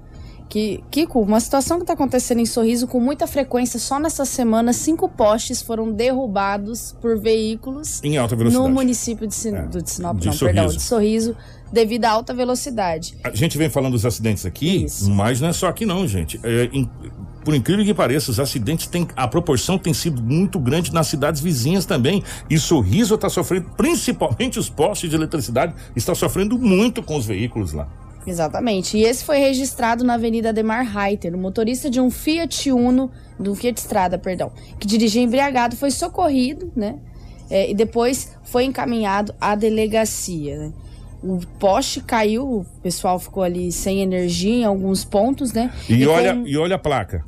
Speaker 4: Que, Kiko, uma situação que está acontecendo em Sorriso com muita frequência, só nessa semana, cinco postes foram derrubados por veículos
Speaker 2: em alta velocidade.
Speaker 4: no município de, Sin é, do, de Sinop, de não, Sorriso. perdão, de Sorriso, devido à alta velocidade.
Speaker 2: A gente vem falando dos acidentes aqui, Isso. mas não é só aqui não, gente. É, em, por incrível que pareça, os acidentes têm. A proporção tem sido muito grande nas cidades vizinhas também. E Sorriso está sofrendo, principalmente os postes de eletricidade, está sofrendo muito com os veículos lá.
Speaker 4: Exatamente. E esse foi registrado na Avenida Ademar Reiter. O motorista de um Fiat Uno, de um Fiat Strada, perdão, que dirigia embriagado, foi socorrido, né? É, e depois foi encaminhado à delegacia. Né? O poste caiu, o pessoal ficou ali sem energia em alguns pontos, né?
Speaker 2: E, e olha, com... e olha a placa,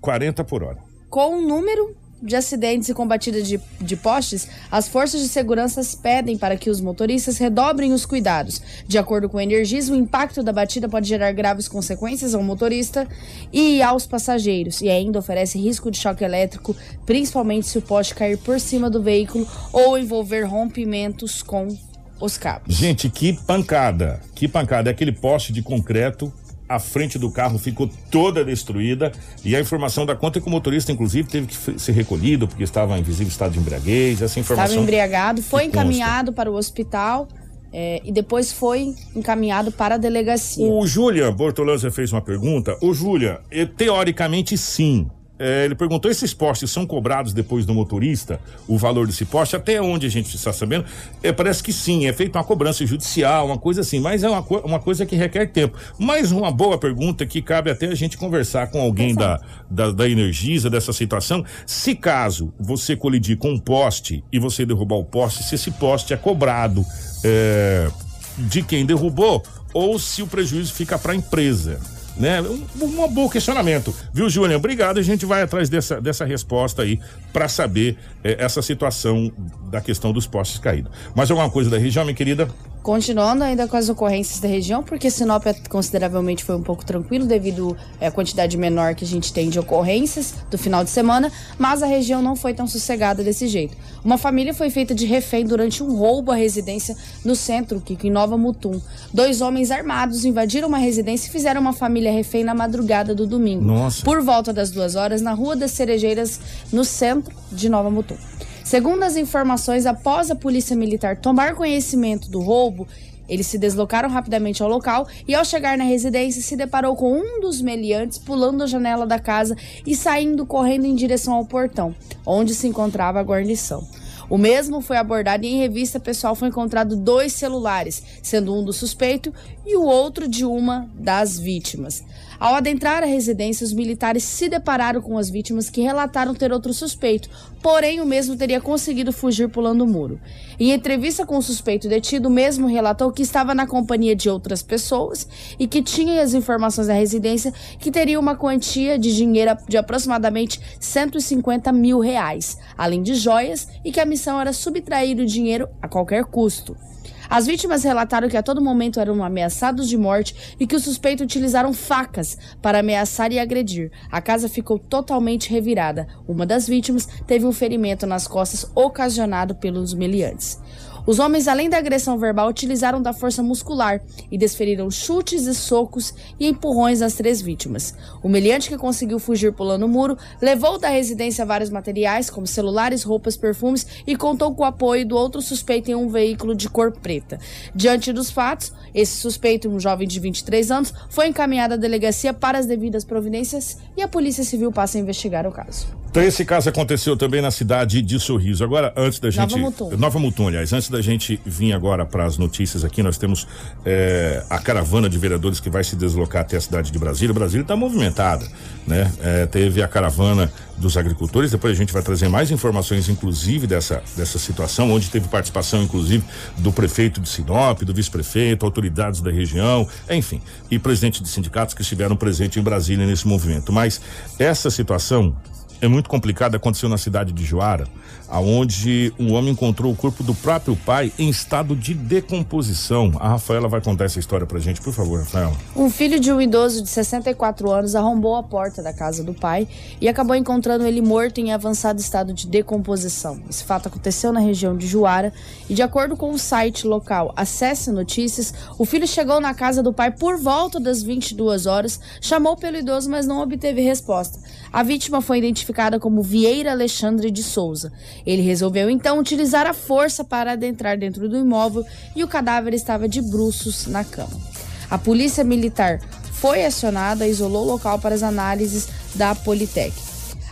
Speaker 2: 40 por hora.
Speaker 4: Com o número de acidentes e combatidas de, de postes, as forças de segurança pedem para que os motoristas redobrem os cuidados. De acordo com o Energisa, o impacto da batida pode gerar graves consequências ao motorista e aos passageiros, e ainda oferece risco de choque elétrico, principalmente se o poste cair por cima do veículo ou envolver rompimentos com os cabos.
Speaker 2: Gente, que pancada! Que pancada! É aquele poste de concreto a frente do carro ficou toda destruída e a informação da conta é que o motorista, inclusive, teve que ser recolhido porque estava em visível estado de embriaguez. Essa informação.
Speaker 4: Estava embriagado, foi encaminhado para o hospital. É, e depois foi encaminhado para a delegacia.
Speaker 2: O Julian Bortolanza fez uma pergunta. O Julian, teoricamente sim, é, ele perguntou: esses postes são cobrados depois do motorista? O valor desse poste? Até onde a gente está sabendo? É, parece que sim, é feita uma cobrança judicial, uma coisa assim, mas é uma, co uma coisa que requer tempo. Mas uma boa pergunta que cabe até a gente conversar com alguém da, da, da Energisa dessa situação. Se caso você colidir com um poste e você derrubar o poste, se esse poste é cobrado é, de quem derrubou ou se o prejuízo fica para a empresa né? Um, um bom questionamento, viu, Júnior? Obrigado. A gente vai atrás dessa, dessa resposta aí para saber eh, essa situação da questão dos postes caídos. Mais alguma coisa da região, minha querida?
Speaker 4: Continuando ainda com as ocorrências da região, porque Sinop é, consideravelmente foi um pouco tranquilo devido à é, quantidade menor que a gente tem de ocorrências do final de semana, mas a região não foi tão sossegada desse jeito. Uma família foi feita de refém durante um roubo à residência no centro, Kiko, em Nova Mutum. Dois homens armados invadiram uma residência e fizeram uma família refém na madrugada do domingo.
Speaker 2: Nossa.
Speaker 4: Por volta das duas horas, na Rua das Cerejeiras, no centro de Nova Mutum. Segundo as informações, após a polícia militar tomar conhecimento do roubo, eles se deslocaram rapidamente ao local e, ao chegar na residência, se deparou com um dos meliantes pulando a janela da casa e saindo correndo em direção ao portão, onde se encontrava a guarnição. O mesmo foi abordado e em revista pessoal foi encontrado dois celulares, sendo um do suspeito e o outro de uma das vítimas. Ao adentrar a residência, os militares se depararam com as vítimas que relataram ter outro suspeito, porém o mesmo teria conseguido fugir pulando o muro. Em entrevista com o suspeito detido, o mesmo relatou que estava na companhia de outras pessoas e que tinha as informações da residência que teria uma quantia de dinheiro de aproximadamente 150 mil reais, além de joias, e que a missão era subtrair o dinheiro a qualquer custo. As vítimas relataram que a todo momento eram ameaçados de morte e que os suspeitos utilizaram facas para ameaçar e agredir. A casa ficou totalmente revirada. Uma das vítimas teve um ferimento nas costas ocasionado pelos meliantes. Os homens, além da agressão verbal, utilizaram da força muscular e desferiram chutes e socos e empurrões nas três vítimas. O meliante que conseguiu fugir pulando o muro levou da residência vários materiais, como celulares, roupas, perfumes e contou com o apoio do outro suspeito em um veículo de cor preta. Diante dos fatos, esse suspeito, um jovem de 23 anos, foi encaminhado à delegacia para as devidas providências e a Polícia Civil passa a investigar o caso.
Speaker 2: Então esse caso aconteceu também na cidade de Sorriso. Agora, antes da gente.
Speaker 4: Nova Mutum.
Speaker 2: Nova Mutum, aliás, antes da gente vir agora para as notícias aqui, nós temos é, a caravana de vereadores que vai se deslocar até a cidade de Brasília. Brasília está movimentada, né? É, teve a caravana dos agricultores, depois a gente vai trazer mais informações, inclusive, dessa, dessa situação, onde teve participação, inclusive, do prefeito de Sinop, do vice-prefeito, autoridades da região, enfim, e presidente de sindicatos que estiveram presentes em Brasília nesse movimento. Mas essa situação é muito complicada, aconteceu na cidade de Joara, aonde um homem encontrou o corpo do próprio pai em estado de decomposição. A Rafaela vai contar essa história pra gente, por favor, Rafaela.
Speaker 4: Um filho de um idoso de 64 anos arrombou a porta da casa do pai e acabou encontrando ele morto em avançado estado de decomposição. Esse fato aconteceu na região de Juara e, de acordo com o site local Acesse Notícias, o filho chegou na casa do pai por volta das 22 horas, chamou pelo idoso, mas não obteve resposta. A vítima foi identificada como Vieira Alexandre de Souza. Ele resolveu então utilizar a força para adentrar dentro do imóvel e o cadáver estava de bruços na cama. A polícia militar foi acionada e isolou o local para as análises da Politec.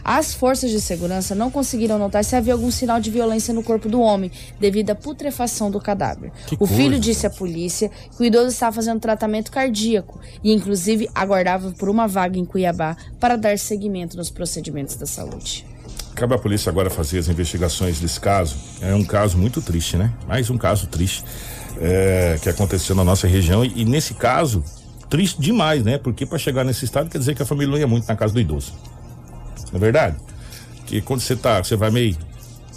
Speaker 4: As forças de segurança não conseguiram notar se havia algum sinal de violência no corpo do homem, devido à putrefação do cadáver.
Speaker 2: Que
Speaker 4: o filho
Speaker 2: coisa.
Speaker 4: disse à polícia que o idoso estava fazendo tratamento cardíaco e, inclusive, aguardava por uma vaga em Cuiabá para dar seguimento nos procedimentos da saúde.
Speaker 2: Cabe à polícia agora fazer as investigações desse caso. É um caso muito triste, né? Mais um caso triste é, que aconteceu na nossa região. E, e nesse caso, triste demais, né? Porque para chegar nesse estado quer dizer que a família não ia muito na casa do idoso. Não é verdade? Que quando você tá, você vai meio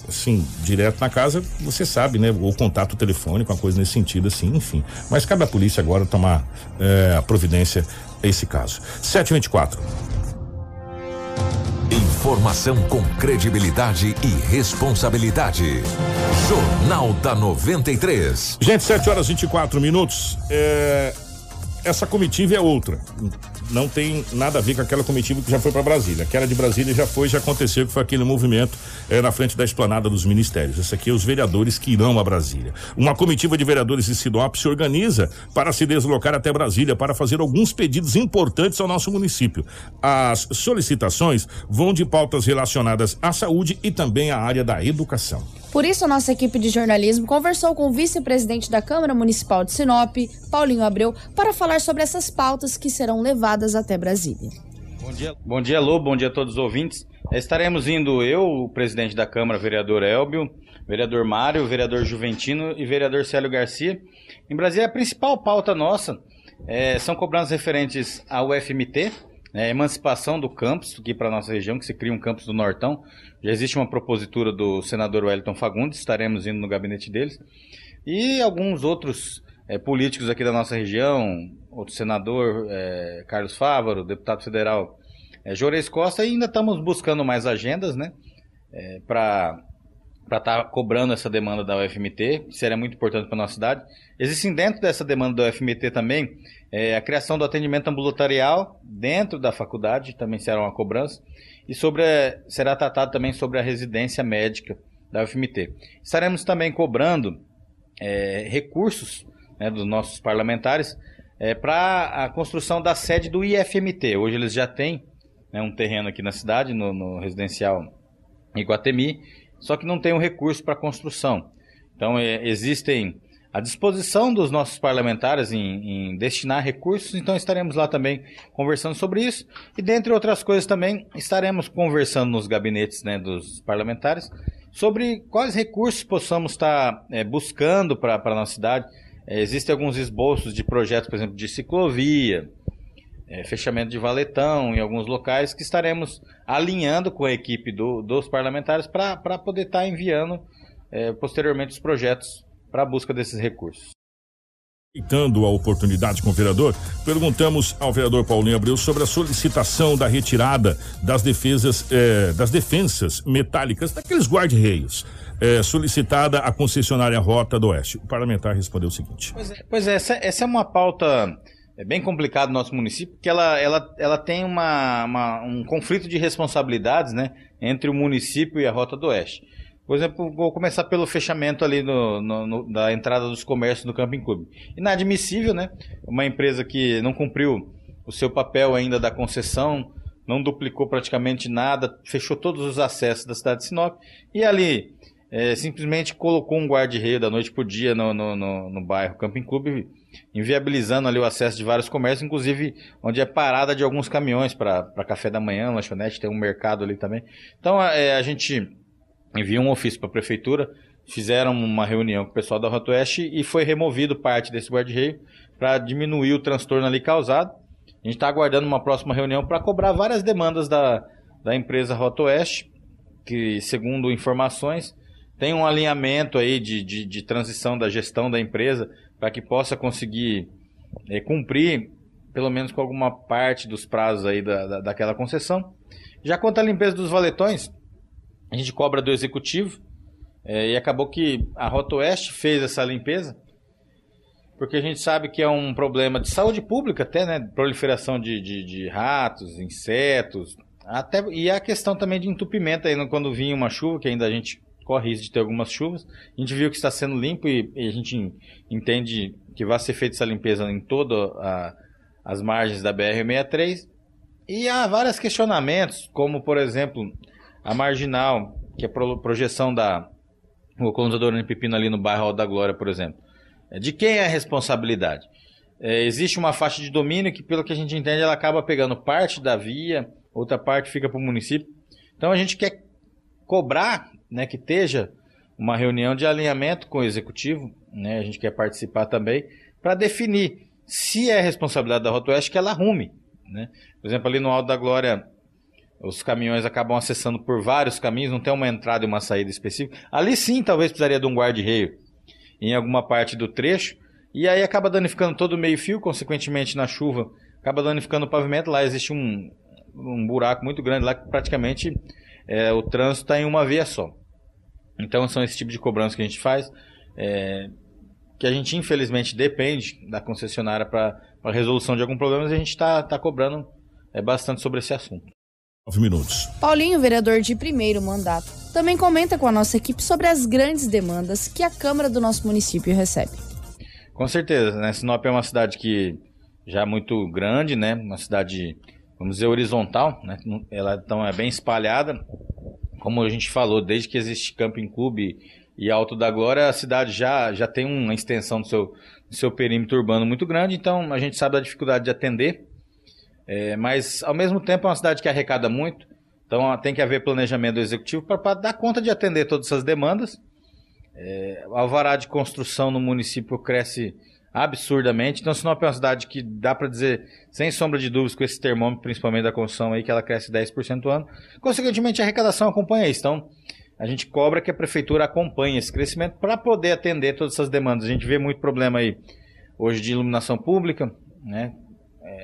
Speaker 2: assim, direto na casa, você sabe, né? Ou contato telefônico, uma coisa nesse sentido, assim, enfim. Mas cabe à polícia agora tomar é, a providência a esse caso. 724.
Speaker 1: Informação com credibilidade e responsabilidade. Jornal da 93.
Speaker 2: Gente, 7 horas e 24 minutos. É, essa comitiva é outra. Não tem nada a ver com aquela comitiva que já foi para Brasília. Aquela de Brasília já foi, já aconteceu, que foi aquele movimento é, na frente da esplanada dos ministérios. Esse aqui é os vereadores que irão a Brasília. Uma comitiva de vereadores de Sinop se organiza para se deslocar até Brasília para fazer alguns pedidos importantes ao nosso município. As solicitações vão de pautas relacionadas à saúde e também à área da educação.
Speaker 4: Por isso, a nossa equipe de jornalismo conversou com o vice-presidente da Câmara Municipal de Sinop, Paulinho Abreu, para falar sobre essas pautas que serão levadas até Brasília.
Speaker 14: Bom dia, bom dia, Lô, bom dia a todos os ouvintes. Estaremos indo eu, o presidente da Câmara, vereador Elbio, vereador Mário, vereador Juventino e vereador Célio Garcia. Em Brasília, a principal pauta nossa é, são cobranças referentes ao FMT, né, emancipação do campus, aqui para a nossa região, que se cria um campus do Nortão. Já existe uma propositura do senador Wellington Fagundes, estaremos indo no gabinete deles. E alguns outros é, políticos aqui da nossa região, outro senador, é, Carlos Fávaro, deputado federal é, Jores Costa, e ainda estamos buscando mais agendas, né? É, para estar cobrando essa demanda da UFMT, que seria muito importante para a nossa cidade. Existem dentro dessa demanda da UFMT também é, a criação do atendimento ambulatorial dentro da faculdade, também será uma cobrança, e sobre será tratado também sobre a residência médica da UFMT. Estaremos também cobrando é, recursos né, dos nossos parlamentares para a construção da sede do IFMT. Hoje eles já têm né, um terreno aqui na cidade, no, no residencial Iguatemi, só que não tem um recurso para construção. Então, é, existem à disposição dos nossos parlamentares em, em destinar recursos, então estaremos lá também conversando sobre isso. E, dentre outras coisas, também estaremos conversando nos gabinetes né, dos parlamentares sobre quais recursos possamos estar é, buscando para a nossa cidade. É, existem alguns esboços de projetos, por exemplo, de ciclovia, é, fechamento de valetão em alguns locais que estaremos alinhando com a equipe do- dos parlamentares para poder estar enviando é, posteriormente os projetos para a busca desses recursos.
Speaker 2: Aproveitando a oportunidade com o vereador, perguntamos ao vereador Paulinho Abreu sobre a solicitação da retirada das defesas, eh, das defensas metálicas daqueles guarda-reios, eh, solicitada à concessionária Rota do Oeste. O parlamentar respondeu o seguinte:
Speaker 14: Pois é, pois é essa, essa é uma pauta é bem complicada no nosso município, porque ela, ela, ela tem uma, uma- um conflito de responsabilidades né, entre o município e a Rota do Oeste. Por exemplo, vou começar pelo fechamento ali no, no- no- da entrada dos comércios do Camping Clube. Inadmissível, né? Uma empresa que não cumpriu o seu papel ainda da concessão, não duplicou praticamente nada, fechou todos os acessos da cidade de Sinop e ali é, simplesmente colocou um guarda-reio da noite por dia no, no, no, no bairro Camping Clube, inviabilizando ali o acesso de vários comércios, inclusive onde é parada de alguns caminhões para café da manhã, lanchonete, tem um mercado ali também. Então é, a gente enviou um ofício para a prefeitura, fizeram uma reunião com o pessoal da Rota Oeste e foi removido parte desse guarda-reio para diminuir o transtorno ali causado. A gente está aguardando uma próxima reunião para cobrar várias demandas da, da empresa Rota Oeste, que, segundo informações, tem um alinhamento aí de, de, de transição da gestão da empresa para que possa conseguir eh, cumprir, pelo menos com alguma parte dos prazos aí da, da- daquela concessão. Já quanto à limpeza dos valetões, a gente cobra do executivo eh, e acabou que a Rota Oeste fez essa limpeza porque a gente sabe que é um problema de saúde pública até, né? Proliferação de, de, de ratos, insetos, até e a questão também de entupimento aí no- quando vinha uma chuva, que ainda a gente corre risco de ter algumas chuvas. A gente viu que está sendo limpo e, e a gente en- entende que vai ser feita essa limpeza em todas as margens da BR-63. E há vários questionamentos, como por exemplo a marginal, que é pro- projeção da o colonizador pepino ali no bairro Alto da Glória, por exemplo. É, De quem é a responsabilidade? É, existe uma faixa de domínio que, pelo que a gente entende, ela acaba pegando parte da via, outra parte fica para o município. Então a gente quer cobrar né, que esteja uma reunião de alinhamento com o executivo, né, a gente quer participar também, para definir se é responsabilidade da Rota Oeste que ela arrume. Né? Por exemplo, ali no Alto da Glória, os caminhões acabam acessando por vários caminhos, não tem uma entrada e uma saída específica. Ali sim, talvez precisaria de um guarda-reio em alguma parte do trecho, e aí acaba danificando todo o meio-fio, consequentemente na chuva, acaba danificando o pavimento. Lá existe um, um buraco muito grande, lá que praticamente é, o trânsito está em uma via só. Então são esse tipo de cobrança que a gente faz, é, que a gente infelizmente depende da concessionária para a resolução de algum problema, mas a gente está tá cobrando é, bastante sobre esse assunto.
Speaker 2: Nove minutos.
Speaker 4: Paulinho, vereador de primeiro mandato, também comenta com a nossa equipe sobre as grandes demandas que a Câmara do nosso município recebe.
Speaker 14: Com certeza, né? Sinop é uma cidade que já é muito grande, né? Uma cidade, vamos dizer, horizontal, né? Ela então é bem espalhada. Como a gente falou, desde que existe Camping Clube e Alto da Glória, a cidade já, já tem uma extensão do seu, do seu perímetro urbano muito grande, então a gente sabe da dificuldade de atender. É, mas, ao mesmo tempo, é uma cidade que arrecada muito, então tem que haver planejamento do executivo para dar conta de atender todas essas demandas. É, o alvará de construção no município cresce absurdamente. Então, Sinop é uma cidade que dá para dizer, sem sombra de dúvidas, com esse termômetro, principalmente da construção aí, que ela cresce 10% ao ano. Consequentemente, a arrecadação acompanha isso. Então, a gente cobra que a prefeitura acompanhe esse crescimento para poder atender todas essas demandas. A gente vê muito problema aí hoje de iluminação pública, né?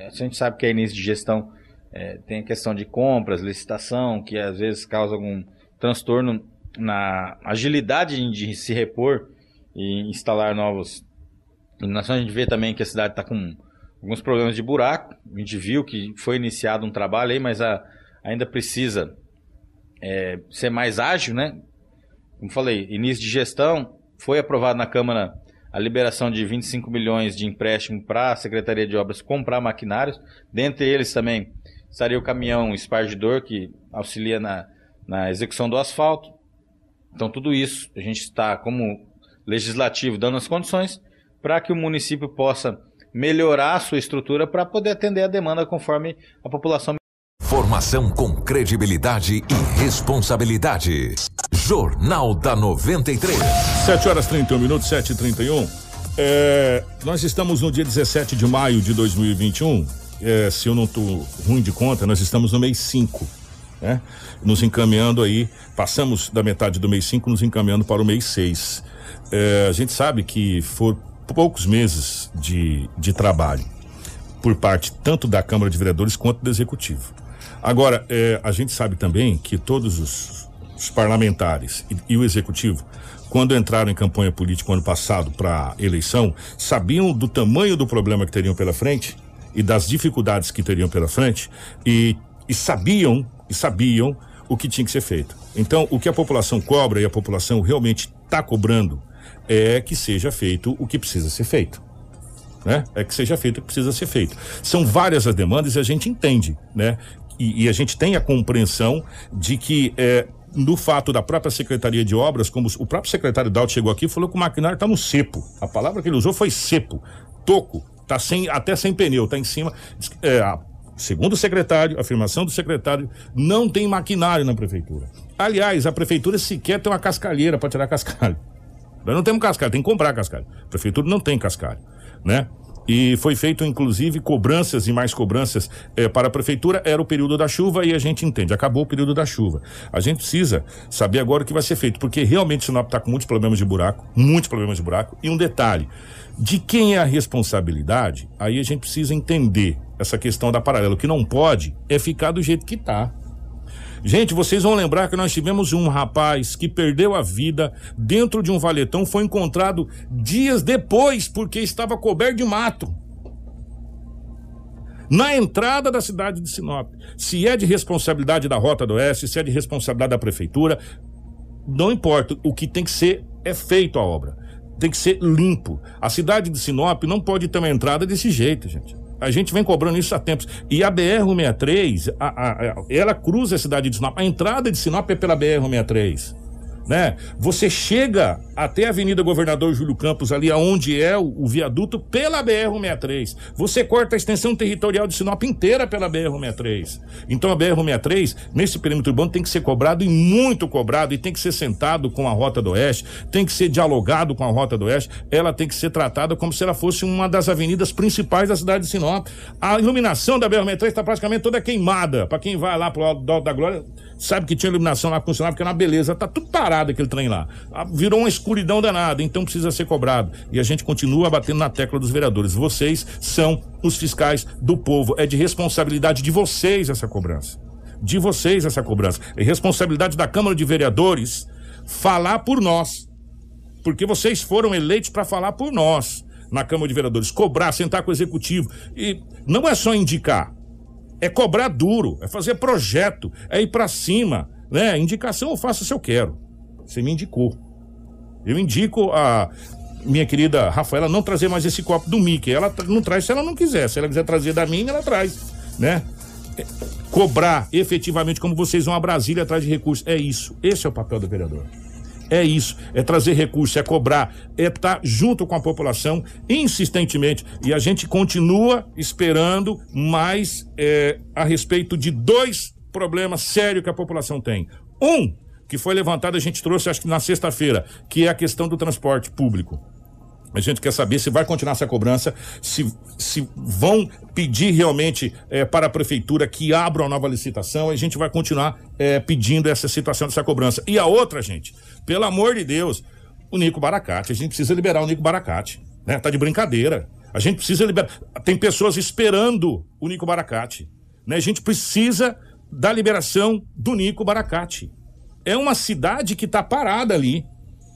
Speaker 14: É, a gente sabe que é início de gestão, é, tem a questão de compras, licitação, que às vezes causa algum transtorno na agilidade de se repor e instalar novos iluminações. A gente vê também que a cidade está com alguns problemas de buraco. A gente viu que foi iniciado um trabalho aí, mas a- ainda precisa é, ser mais ágil, né? Como falei, início de gestão, foi aprovado na Câmara a liberação de 25 milhões de empréstimo para a Secretaria de Obras comprar maquinários. Dentre eles também estaria o caminhão espargidor, que auxilia na, na execução do asfalto. Então, tudo isso a gente está, como legislativo, dando as condições para que o município possa melhorar a sua estrutura para poder atender a demanda conforme a população.
Speaker 1: Formação com credibilidade e responsabilidade. Jornal da 93.
Speaker 2: 7 horas 31 minutos, 7 e 31 é, Nós estamos no dia 17 de maio de 2021. É, se eu não estou ruim de conta, nós estamos no mês 5. Né? Nos encaminhando aí, passamos da metade do mês 5, nos encaminhando para o mês 6. É, a gente sabe que for poucos meses de, de trabalho por parte tanto da Câmara de Vereadores quanto do Executivo. Agora, é, a gente sabe também que todos os, os parlamentares e, e, o Executivo, quando entraram em campanha política ano passado para eleição, sabiam do tamanho do problema que teriam pela frente e das dificuldades que teriam pela frente e, e sabiam e sabiam o que tinha que ser feito. Então, o que a população cobra e a população realmente está cobrando é que seja feito o que precisa ser feito. Né? É que seja feito o que precisa ser feito. São várias as demandas e a gente entende, né? E, e a gente tem a compreensão de que é, no fato da própria Secretaria de Obras, como o próprio secretário Dalto chegou aqui falou que o maquinário está no cepo. A palavra que ele usou foi cepo, toco, tá sem, até sem pneu, está em cima. É, segundo o secretário, afirmação do secretário, não tem maquinário na prefeitura. Aliás, a prefeitura sequer tem uma cascalheira para tirar cascalho. Nós não temos cascalho, tem que comprar cascalho. A prefeitura não tem cascalho, né? E foi feito, inclusive, cobranças e mais cobranças eh, para a prefeitura. Era o período da chuva e a gente entende. Acabou o período da chuva. A gente precisa saber agora o que vai ser feito, porque realmente Sinop está com muitos problemas de buraco, muitos problemas de buraco. E um detalhe: de quem é a responsabilidade? Aí a gente precisa entender essa questão da paralela. O que não pode é ficar do jeito que está. Gente, vocês vão lembrar que nós tivemos um rapaz que perdeu a vida dentro de um valetão, foi encontrado dias depois porque estava coberto de mato. Na entrada da cidade de Sinop. Se é de responsabilidade da Rota do Oeste, se é de responsabilidade da prefeitura, não importa. O que tem que ser é feito a obra. Tem que ser limpo. A cidade de Sinop não pode ter uma entrada desse jeito, gente. A gente vem cobrando isso há tempos. E a BR-163, ela cruza a cidade de Sinop. A entrada de Sinop é pela BR-163 né? Você chega até a Avenida Governador Júlio Campos, ali aonde é o, o viaduto, pela BR-163. Você corta a extensão territorial de Sinop inteira pela BR-163. Então a BR-163, nesse perímetro urbano, tem que ser cobrado e muito cobrado, e tem que ser sentado com a Rota do Oeste, tem que ser dialogado com a Rota do Oeste, ela tem que ser tratada como se ela fosse uma das avenidas principais da cidade de Sinop. A iluminação da BR-163 está praticamente toda queimada. Para quem vai lá pro Alto da Glória, sabe que tinha iluminação lá funcionava, porque era uma beleza, tá tudo parado aquele trem lá. Ah, virou uma escuridão danada, então precisa ser cobrado. E a gente continua batendo na tecla dos vereadores. Vocês são os fiscais do povo. É de responsabilidade de vocês essa cobrança. De vocês essa cobrança. É responsabilidade da Câmara de Vereadores falar por nós. Porque vocês foram eleitos para falar por nós na Câmara de Vereadores, cobrar, sentar com o executivo. E não é só indicar, é cobrar duro, é fazer projeto, é ir para cima, né? Indicação eu faço se eu quero. Você me indicou. Eu indico a minha querida Rafaela não trazer mais esse copo do Mickey. Ela não traz se ela não quiser. Se ela quiser trazer da minha, ela traz, né? É, cobrar efetivamente como vocês vão a Brasília atrás de recursos. É isso. Esse é o papel do vereador. É isso, é trazer recursos, é cobrar, é estar tá junto com a população insistentemente. E a gente continua esperando mais é, a respeito de dois problemas sérios que a população tem. Um, que foi levantado, a gente trouxe acho que na sexta-feira, que é a questão do transporte público. A gente quer saber se vai continuar essa cobrança, se, se vão pedir realmente é, para a prefeitura que abra uma nova licitação. A gente vai continuar é, pedindo essa situação dessa cobrança. E a outra, gente, pelo amor de Deus, o Nico Baracate. A gente precisa liberar o Nico Baracate. Né? Tá de brincadeira. A gente precisa liberar. Tem pessoas esperando o Nico Baracate. Né? A gente precisa da liberação do Nico Baracate. É uma cidade que está parada ali.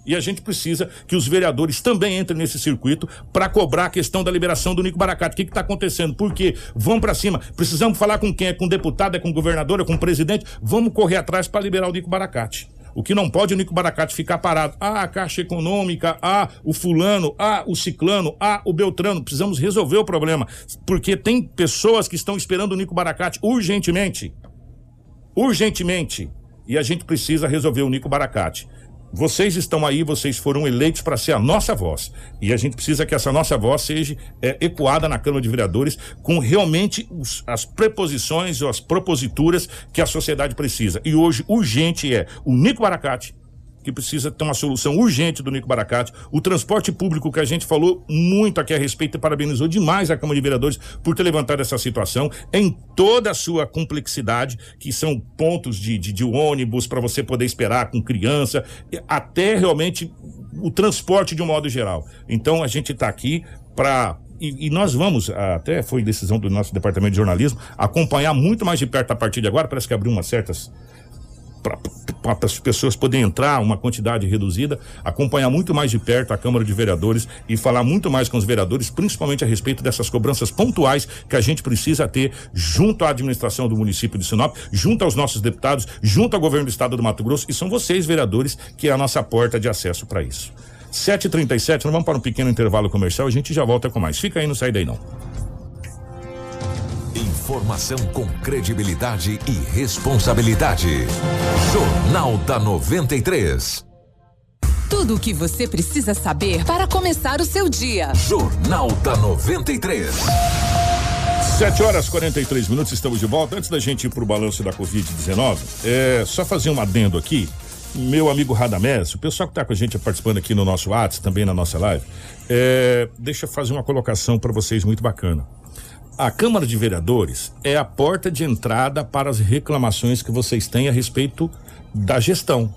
Speaker 2: E a gente precisa que os vereadores também entrem nesse circuito para cobrar a questão da liberação do Nico Baracate. O que está acontecendo? Por quê? Vamos para cima. Precisamos falar com quem? É com deputado, é com governador, é com presidente? Vamos correr atrás para liberar o Nico Baracate. O que não pode é o Nico Baracate ficar parado. Ah, a Caixa Econômica, ah, o fulano, ah, o ciclano, ah, o Beltrano. Precisamos resolver o problema. Porque tem pessoas que estão esperando o Nico Baracate urgentemente. Urgentemente. E a gente precisa resolver o Nico Baracate. Vocês estão aí, vocês foram eleitos para ser a nossa voz. E a gente precisa que essa nossa voz seja é, ecoada na Câmara de Vereadores com realmente os, as preposições ou as proposituras que a sociedade precisa. E hoje, urgente é o Nico Baracate, que precisa ter uma solução urgente do Nico Baracate. O transporte público, que a gente falou muito aqui a respeito e parabenizou demais a Câmara de Vereadores por ter levantado essa situação em toda a sua complexidade, que são pontos de, de, de ônibus para você poder esperar com criança, até realmente o transporte de um modo geral. Então a gente está aqui para e, e, nós vamos, até foi decisão do nosso departamento de jornalismo, acompanhar muito mais de perto a partir de agora. Parece que abriu umas certas para as pessoas poderem entrar, uma quantidade reduzida, acompanhar muito mais de perto a Câmara de Vereadores e falar muito mais com os vereadores, principalmente a respeito dessas cobranças pontuais que a gente precisa ter junto à administração do município de Sinop, junto aos nossos deputados, junto ao governo do estado do Mato Grosso, e são vocês, vereadores, que é a nossa porta de acesso para isso. 7h37, nós vamos para um pequeno intervalo comercial, a gente já volta com mais. Fica aí, não sai daí não.
Speaker 1: Informação com credibilidade e responsabilidade. Jornal da 93.
Speaker 3: Tudo o que você precisa saber para começar o seu dia.
Speaker 1: Jornal da 93.
Speaker 2: 7 horas 43 minutos, estamos de volta. Antes da gente ir para o balanço da Covid-19, é só fazer um adendo aqui. Meu amigo Radamés, o pessoal que está com a gente participando aqui no nosso WhatsApp, também na nossa live, é, deixa eu fazer uma colocação para vocês muito bacana. A Câmara de Vereadores é a porta de entrada para as reclamações que vocês têm a respeito da gestão.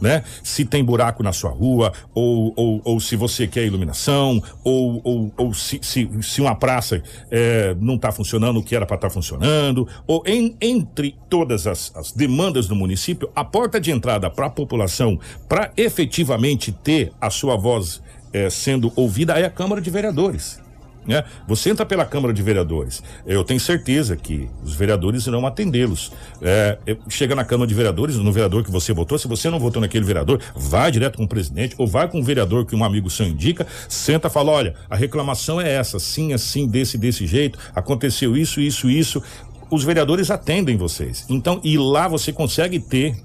Speaker 2: Né? Se tem buraco na sua rua, ou, ou, ou se você quer iluminação, ou, ou, ou se, se, se uma praça é, não está funcionando o que era para estar tá funcionando, ou em, entre todas as, as demandas do município, a porta de entrada para a população, para efetivamente ter a sua voz é, sendo ouvida, é a Câmara de Vereadores. Né? Você entra pela Câmara de Vereadores. Eu tenho certeza que os vereadores irão atendê-los. É, chega na Câmara de Vereadores, no vereador que você votou, se você não votou naquele vereador, vai direto com o presidente ou vai com o vereador que um amigo seu indica, senta e fala: olha, a reclamação é essa, sim, assim, desse, desse jeito, aconteceu isso, isso, isso. Os vereadores atendem vocês. Então, e lá você consegue ter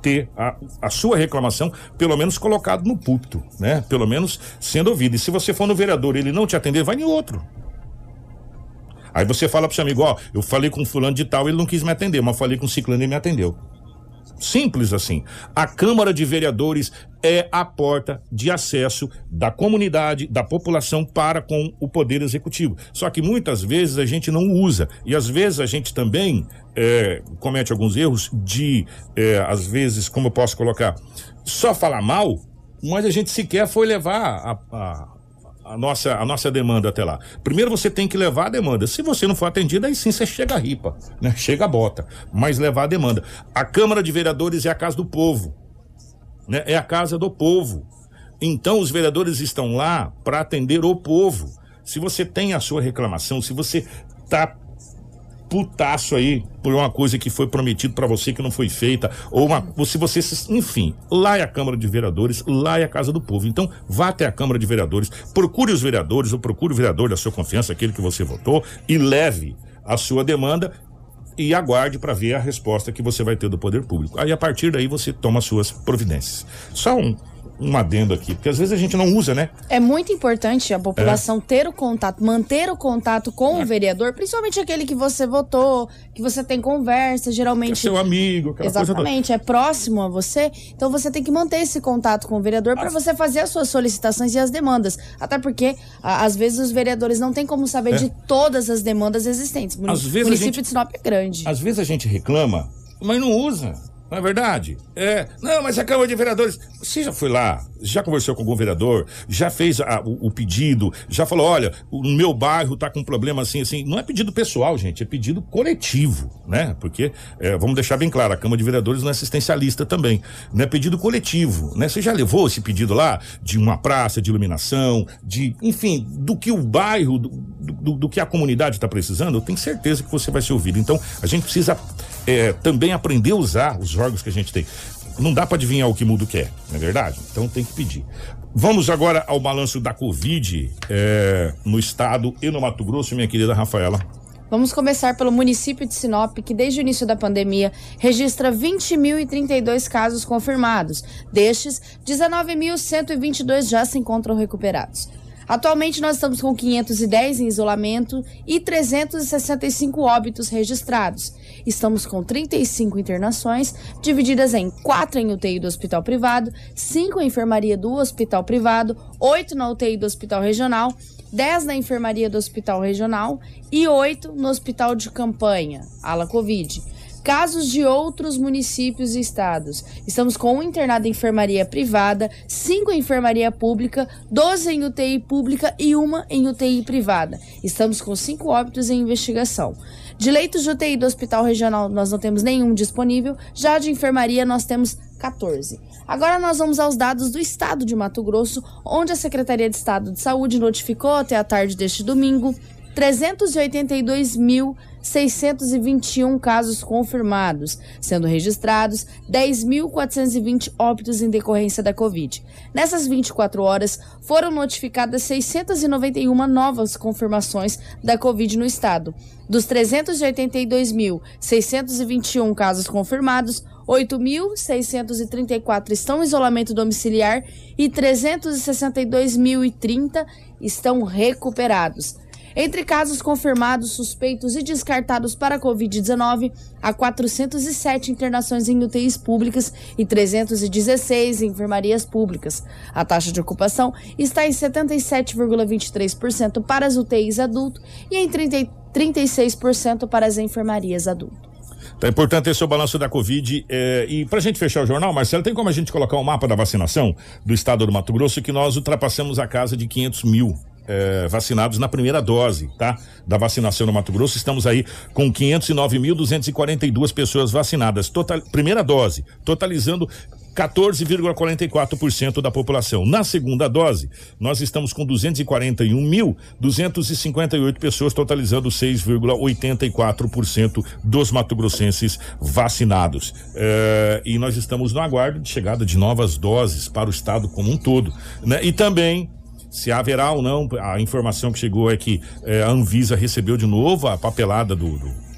Speaker 2: ter a, a sua reclamação, pelo menos colocado no púlpito, né? Pelo menos sendo ouvido. E se você for no vereador e ele não te atender, vai em outro. Aí você fala pro seu amigo, ó, eu falei com fulano de tal, ele não quis me atender, mas falei com ciclano e me atendeu. Simples assim. A Câmara de Vereadores é a porta de acesso da comunidade, da população para com o Poder Executivo. Só que muitas vezes a gente não usa. E às vezes a gente também é, comete alguns erros de, é, às vezes, como eu posso colocar, só falar mal, mas a gente sequer foi levar a, a a nossa, a nossa demanda até lá. Primeiro você tem que levar a demanda. Se você não for atendido, aí sim você chega a ripa, né? Chega a bota. Mas levar a demanda. A Câmara de Vereadores é a casa do povo. Né? É a casa do povo. Então os vereadores estão lá para atender o povo. Se você tem a sua reclamação, se você está putaço aí por uma coisa que foi prometido para você que não foi feita, ou uma, se você, enfim, lá é a Câmara de Vereadores, lá é a Casa do Povo. Então, vá até a Câmara de Vereadores, procure os vereadores, ou procure o vereador da sua confiança, aquele que você votou, e leve a sua demanda e aguarde para ver a resposta que você vai ter do poder público. Aí a partir daí você toma suas providências. Só um um adendo aqui, porque às vezes a gente não usa, né?
Speaker 4: É muito importante a população é. ter o contato, manter o contato com é. o vereador, principalmente aquele que você votou, que você tem conversa, geralmente. É
Speaker 2: seu amigo,
Speaker 4: aquela Exatamente, é próximo a você. Então você tem que manter esse contato com o vereador para você fazer as suas solicitações e as demandas. Até porque, às vezes, os vereadores não têm como saber é. de todas as demandas existentes. O município gente, de Sinop é grande.
Speaker 2: Às vezes a gente reclama, mas não usa. Não é verdade? É. Não, mas a Câmara de Vereadores. Você já foi lá, já conversou com algum vereador, já fez a, o, o, pedido, já falou: olha, o meu bairro tá com um problema assim, assim. Não é pedido pessoal, gente, é pedido coletivo, né? Porque, é, vamos deixar bem claro, a Câmara de Vereadores não é assistencialista também. Não é pedido coletivo, né? Você já levou esse pedido lá de uma praça, de iluminação, de, enfim, do que o bairro, do, do, do que a comunidade está precisando, eu tenho certeza que você vai ser ouvido. Então, a gente precisa é, também aprender a usar os órgãos que a gente tem. Não dá para adivinhar o que mundo quer, não é verdade? Então tem que pedir. Vamos agora ao balanço da Covid é, no estado e no Mato Grosso, minha querida Rafaela.
Speaker 4: Vamos começar pelo município de Sinop, que desde o início da pandemia registra 20.032 casos confirmados. Destes, 19.122 já se encontram recuperados. Atualmente nós estamos com 510 em isolamento e 365 óbitos registrados. Estamos com 35 internações, divididas em 4 em UTI do hospital privado, 5 em enfermaria do hospital privado, 8 na UTI do hospital regional, 10 na enfermaria do hospital regional e 8 no hospital de campanha, ala Covid. Casos de outros municípios e estados. Estamos com um internado em enfermaria privada, cinco em enfermaria pública, 12 em UTI pública e uma em UTI privada. Estamos com cinco óbitos em investigação. De leitos de UTI do Hospital Regional, nós não temos nenhum disponível. Já de enfermaria, nós temos 14. Agora nós vamos aos dados do estado de Mato Grosso, onde a Secretaria de Estado de Saúde notificou até a tarde deste domingo 382.621 casos confirmados, sendo registrados 10.420 óbitos em decorrência da Covid. Nessas 24 horas, foram notificadas 691 novas confirmações da Covid no estado. Dos 382.621 casos confirmados, 8.634 estão em isolamento domiciliar e 362.030 estão recuperados. Entre casos confirmados, suspeitos e descartados para a Covid-19, há 407 internações em UTIs públicas e 316 em enfermarias públicas. A taxa de ocupação está em 77,23% para as UTIs adulto e em 30, 36% para as enfermarias adulto.
Speaker 2: Tá importante esse é o balanço da Covid. É, e pra gente fechar o jornal, Marcelo, tem como a gente colocar um mapa da vacinação do estado do Mato Grosso que nós ultrapassamos a casa de 500 mil é, vacinados na primeira dose, tá? Da vacinação no Mato Grosso. Estamos aí com 509.242 pessoas vacinadas. Total, primeira dose, totalizando 14,44% da população. Na segunda dose, nós estamos com 241.258 pessoas, totalizando 6,84% dos mato-grossenses vacinados. É, e nós estamos no aguardo de chegada de novas doses para o estado como um todo. Né? E também se haverá ou não, a informação que chegou é que é, a Anvisa recebeu de novo a papelada do, do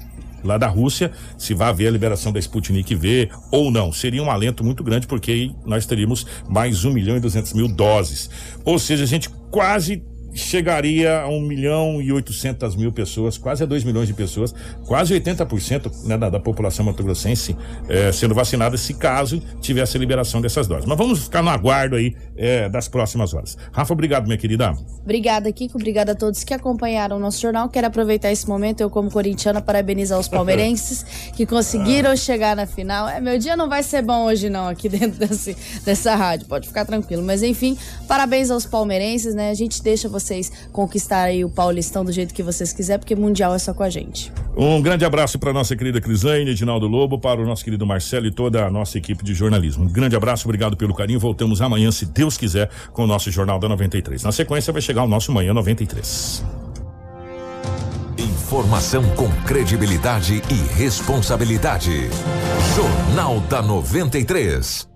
Speaker 2: lá da Rússia, se vai haver a liberação da Sputnik V ou não. Seria um alento muito grande, porque nós teríamos mais 1 milhão e 200 mil doses. Ou seja, a gente quase chegaria a 1 milhão e 800 mil pessoas, quase a 2 milhões de pessoas, quase 80% né, da, da população mato-grossense eh, sendo vacinada, se caso tivesse a liberação dessas doses. Mas vamos ficar no aguardo aí eh, das próximas horas. Rafa, obrigado, minha querida.
Speaker 4: Obrigada, Kiko. Obrigada a todos que acompanharam o nosso jornal. Quero aproveitar esse momento, eu, como corintiana, parabenizar os palmeirenses que conseguiram chegar na final. É, meu dia não vai ser bom hoje, não, aqui dentro desse, dessa rádio. Pode ficar tranquilo. Mas, enfim, parabéns aos palmeirenses, né? A gente deixa você vocês conquistarem o Paulistão do jeito que vocês quiserem, porque Mundial é só com a gente.
Speaker 2: Um grande abraço para nossa querida Crislaine, Edinaldo Lobo, para o nosso querido Marcelo e toda a nossa equipe de jornalismo. Um grande abraço, obrigado pelo carinho. Voltamos amanhã, se Deus quiser, com o nosso Jornal da 93. Na sequência vai chegar o nosso Manhã 93.
Speaker 1: Informação com credibilidade e responsabilidade. Jornal da 93.